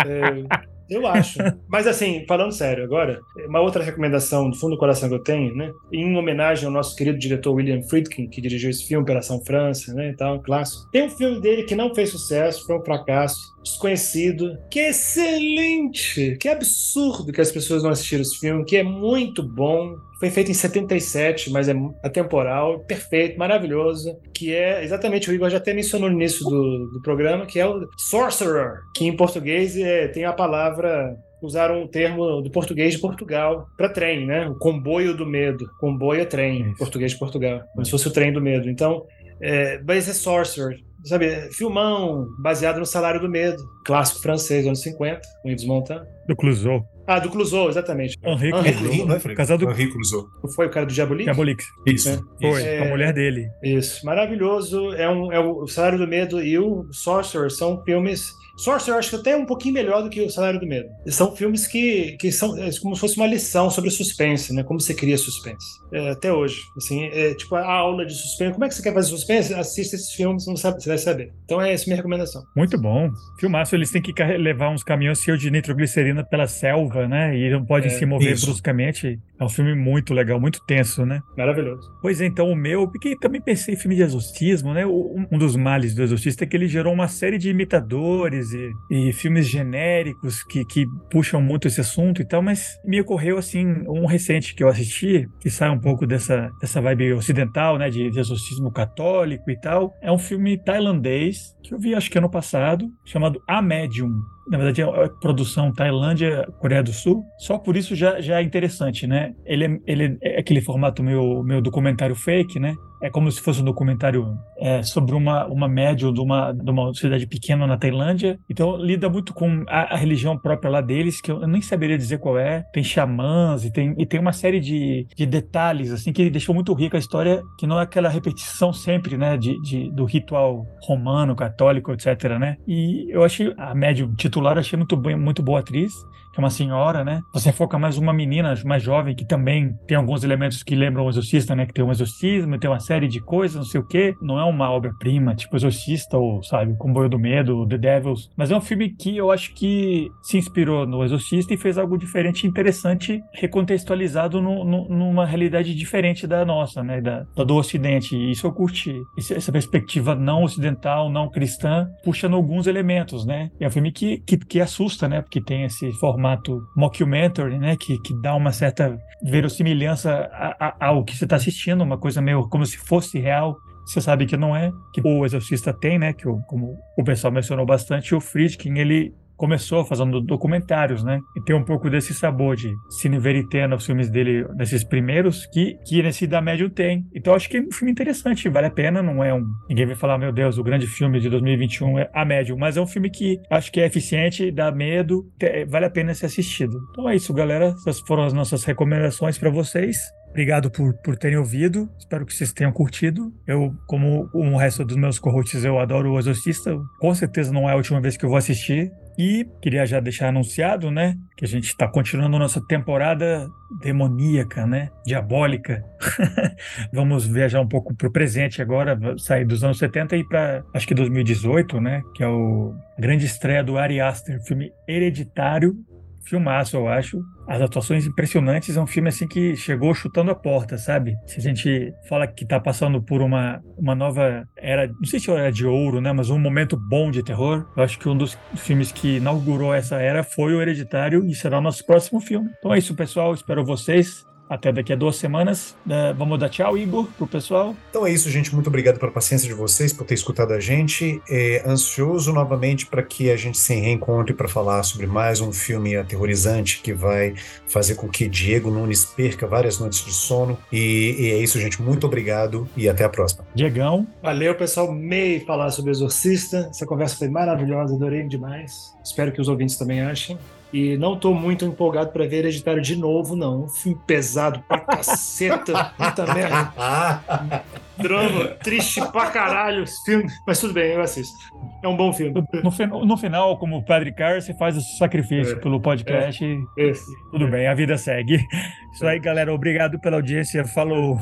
S2: É, eu acho. Mas assim, falando sério agora, uma outra recomendação do fundo do coração que eu tenho, né? Em homenagem ao nosso querido diretor William Friedkin, que dirigiu esse filme, Operação França, né? E tal, clássico. Tem um filme dele que não fez sucesso, foi um fracasso, desconhecido, que é excelente, que é absurdo que as pessoas não assistiram esse filme, que é muito bom. Foi feito em 77, mas é atemporal, perfeito, maravilhoso. Que é exatamente, o Igor já até mencionou no início do, do programa, que é o Sorcerer, que em português é, tem a palavra usaram um termo do português de Portugal para trem, né? O comboio do medo. Comboio é trem,
S1: Isso.
S2: português de Portugal, como se fosse o trem do medo. Então, é, mas é Sorcerer, sabe? Filmão baseado no Salário do Medo, clássico francês, anos 50, com Yves Montand.
S1: Do Clouseau.
S2: Ah, do Clouseau, exatamente.
S1: Henri Clouseau.
S3: não é?
S1: Casado
S3: Henri Clouseau.
S2: Foi o cara do Diabolique?
S1: Diabolix.
S3: Isso.
S2: É.
S1: Foi,
S2: É.
S1: a mulher dele.
S2: Isso, maravilhoso. É, um, é o Salário do Medo e o Sorcerer são filmes. Sorcerer eu acho que até um pouquinho melhor do que o Salário do Medo. São filmes que, que são é como se fosse uma lição sobre suspense, né? Como você cria suspense. É, até hoje. Assim, é tipo a aula de suspense. Como é que você quer fazer suspense? Assista esses filmes, você não sabe, você vai saber. Então é essa a minha recomendação.
S1: Muito bom. Filmaço, eles têm que levar uns caminhões cheios de nitroglicerina pela selva, né? E não podem
S2: É,
S1: se mover
S3: isso.
S1: bruscamente. É um filme muito legal, muito tenso, né?
S2: Maravilhoso.
S1: Pois é, então o meu, porque também pensei em filme de exorcismo, né? Um um dos males do exorcista é que ele gerou uma série de imitadores e, e filmes genéricos que, que puxam muito esse assunto e tal, mas me ocorreu assim, um recente que eu assisti, que sai um pouco dessa, dessa vibe ocidental, né? De, de exorcismo católico e tal. É um filme tailandês que eu vi acho que ano passado, chamado A Medium. Na verdade, é produção Tailândia, Coreia do Sul. Só por isso já, já é interessante, né? Ele é, ele é aquele formato meu, meu documentário fake, né? É como se fosse um documentário é, sobre uma, uma médium de uma, de uma cidade pequena na Tailândia. Então, lida muito com a, a religião própria lá deles, que eu nem saberia dizer qual é. Tem xamãs e tem, e tem uma série de, de detalhes, assim, que deixou muito rica a história, que não é aquela repetição sempre, né? De, de, do ritual romano, católico, etc, né? E eu achei a médium titular, eu achei muito, muito boa atriz que é uma senhora, né? Você foca mais uma menina mais jovem que também tem alguns elementos que lembram o Exorcista, né? Que tem um exorcismo, tem uma série de coisas, não sei o quê. Não é uma obra-prima, tipo Exorcista ou, sabe, Comboio do Medo, The Devils. Mas é um filme que eu acho que se inspirou no Exorcista e fez algo diferente interessante, recontextualizado no, no, numa realidade diferente da nossa, né? Da, da do Ocidente. E isso eu curti. Essa perspectiva não ocidental, não cristã, puxando alguns elementos, né? É um filme que, que, que assusta, né? Porque tem esse formato mockumentary, né? Que, que dá uma certa verossimilhança ao que você está assistindo, uma coisa meio como se fosse real. Você sabe que não é, que o Exorcista tem, né? Que o, como o pessoal mencionou bastante, o Friedkin, ele começou fazendo documentários, né? E tem um pouco desse sabor de cine verité nos filmes dele, nesses primeiros, que, que nesse da Médio tem. Então acho que é um filme interessante, vale a pena, não é um... Ninguém vai falar, meu Deus, o grande filme de 2021 é A Médio, mas é um filme que acho que é eficiente, dá medo, vale a pena ser assistido. Então é isso, galera. Essas foram as nossas recomendações para vocês. Obrigado por, por terem ouvido. Espero que vocês tenham curtido. Eu, como o resto dos meus co-hosts, eu adoro o Exorcista. Com certeza não é a última vez que eu vou assistir. E queria já deixar anunciado, né, que a gente está continuando nossa temporada demoníaca, né, diabólica. Vamos viajar um pouco para o presente agora, sair dos anos 70 e para acho que 2018, né, que é o a grande estreia do Ari Aster, filme Hereditário, filmaço, eu acho. As atuações impressionantes, é um filme assim que chegou chutando a porta, sabe? Se a gente fala que tá passando por uma, uma nova era, não sei se era de ouro, né, mas um momento bom de terror, eu acho que um dos filmes que inaugurou essa era foi o Hereditário e será o nosso próximo filme. Então é isso, pessoal, espero vocês até daqui a duas semanas. Uh, vamos dar tchau, Igor, pro pessoal.
S3: Então é isso, gente. Muito obrigado pela paciência de vocês, por ter escutado a gente. É, ansioso novamente para que a gente se reencontre para falar sobre mais um filme aterrorizante que vai fazer com que Diego Nunes perca várias noites de sono. E, e é isso, gente. Muito obrigado e até a próxima.
S1: Diegão.
S2: Valeu, pessoal. Mei falar sobre o Exorcista. Essa conversa foi maravilhosa, adorei demais. Espero que os ouvintes também achem. E não tô muito empolgado para ver Hereditário de novo, não. Um filme pesado pra caceta. Puta merda. Drama, triste pra caralho esse filme. Mas tudo bem, eu assisto. É um bom filme.
S1: No, no final, como o Padre Carr, você faz o sacrifício é, pelo podcast. É, tudo é. bem, a vida segue. Isso aí, galera. Obrigado pela audiência. Falou.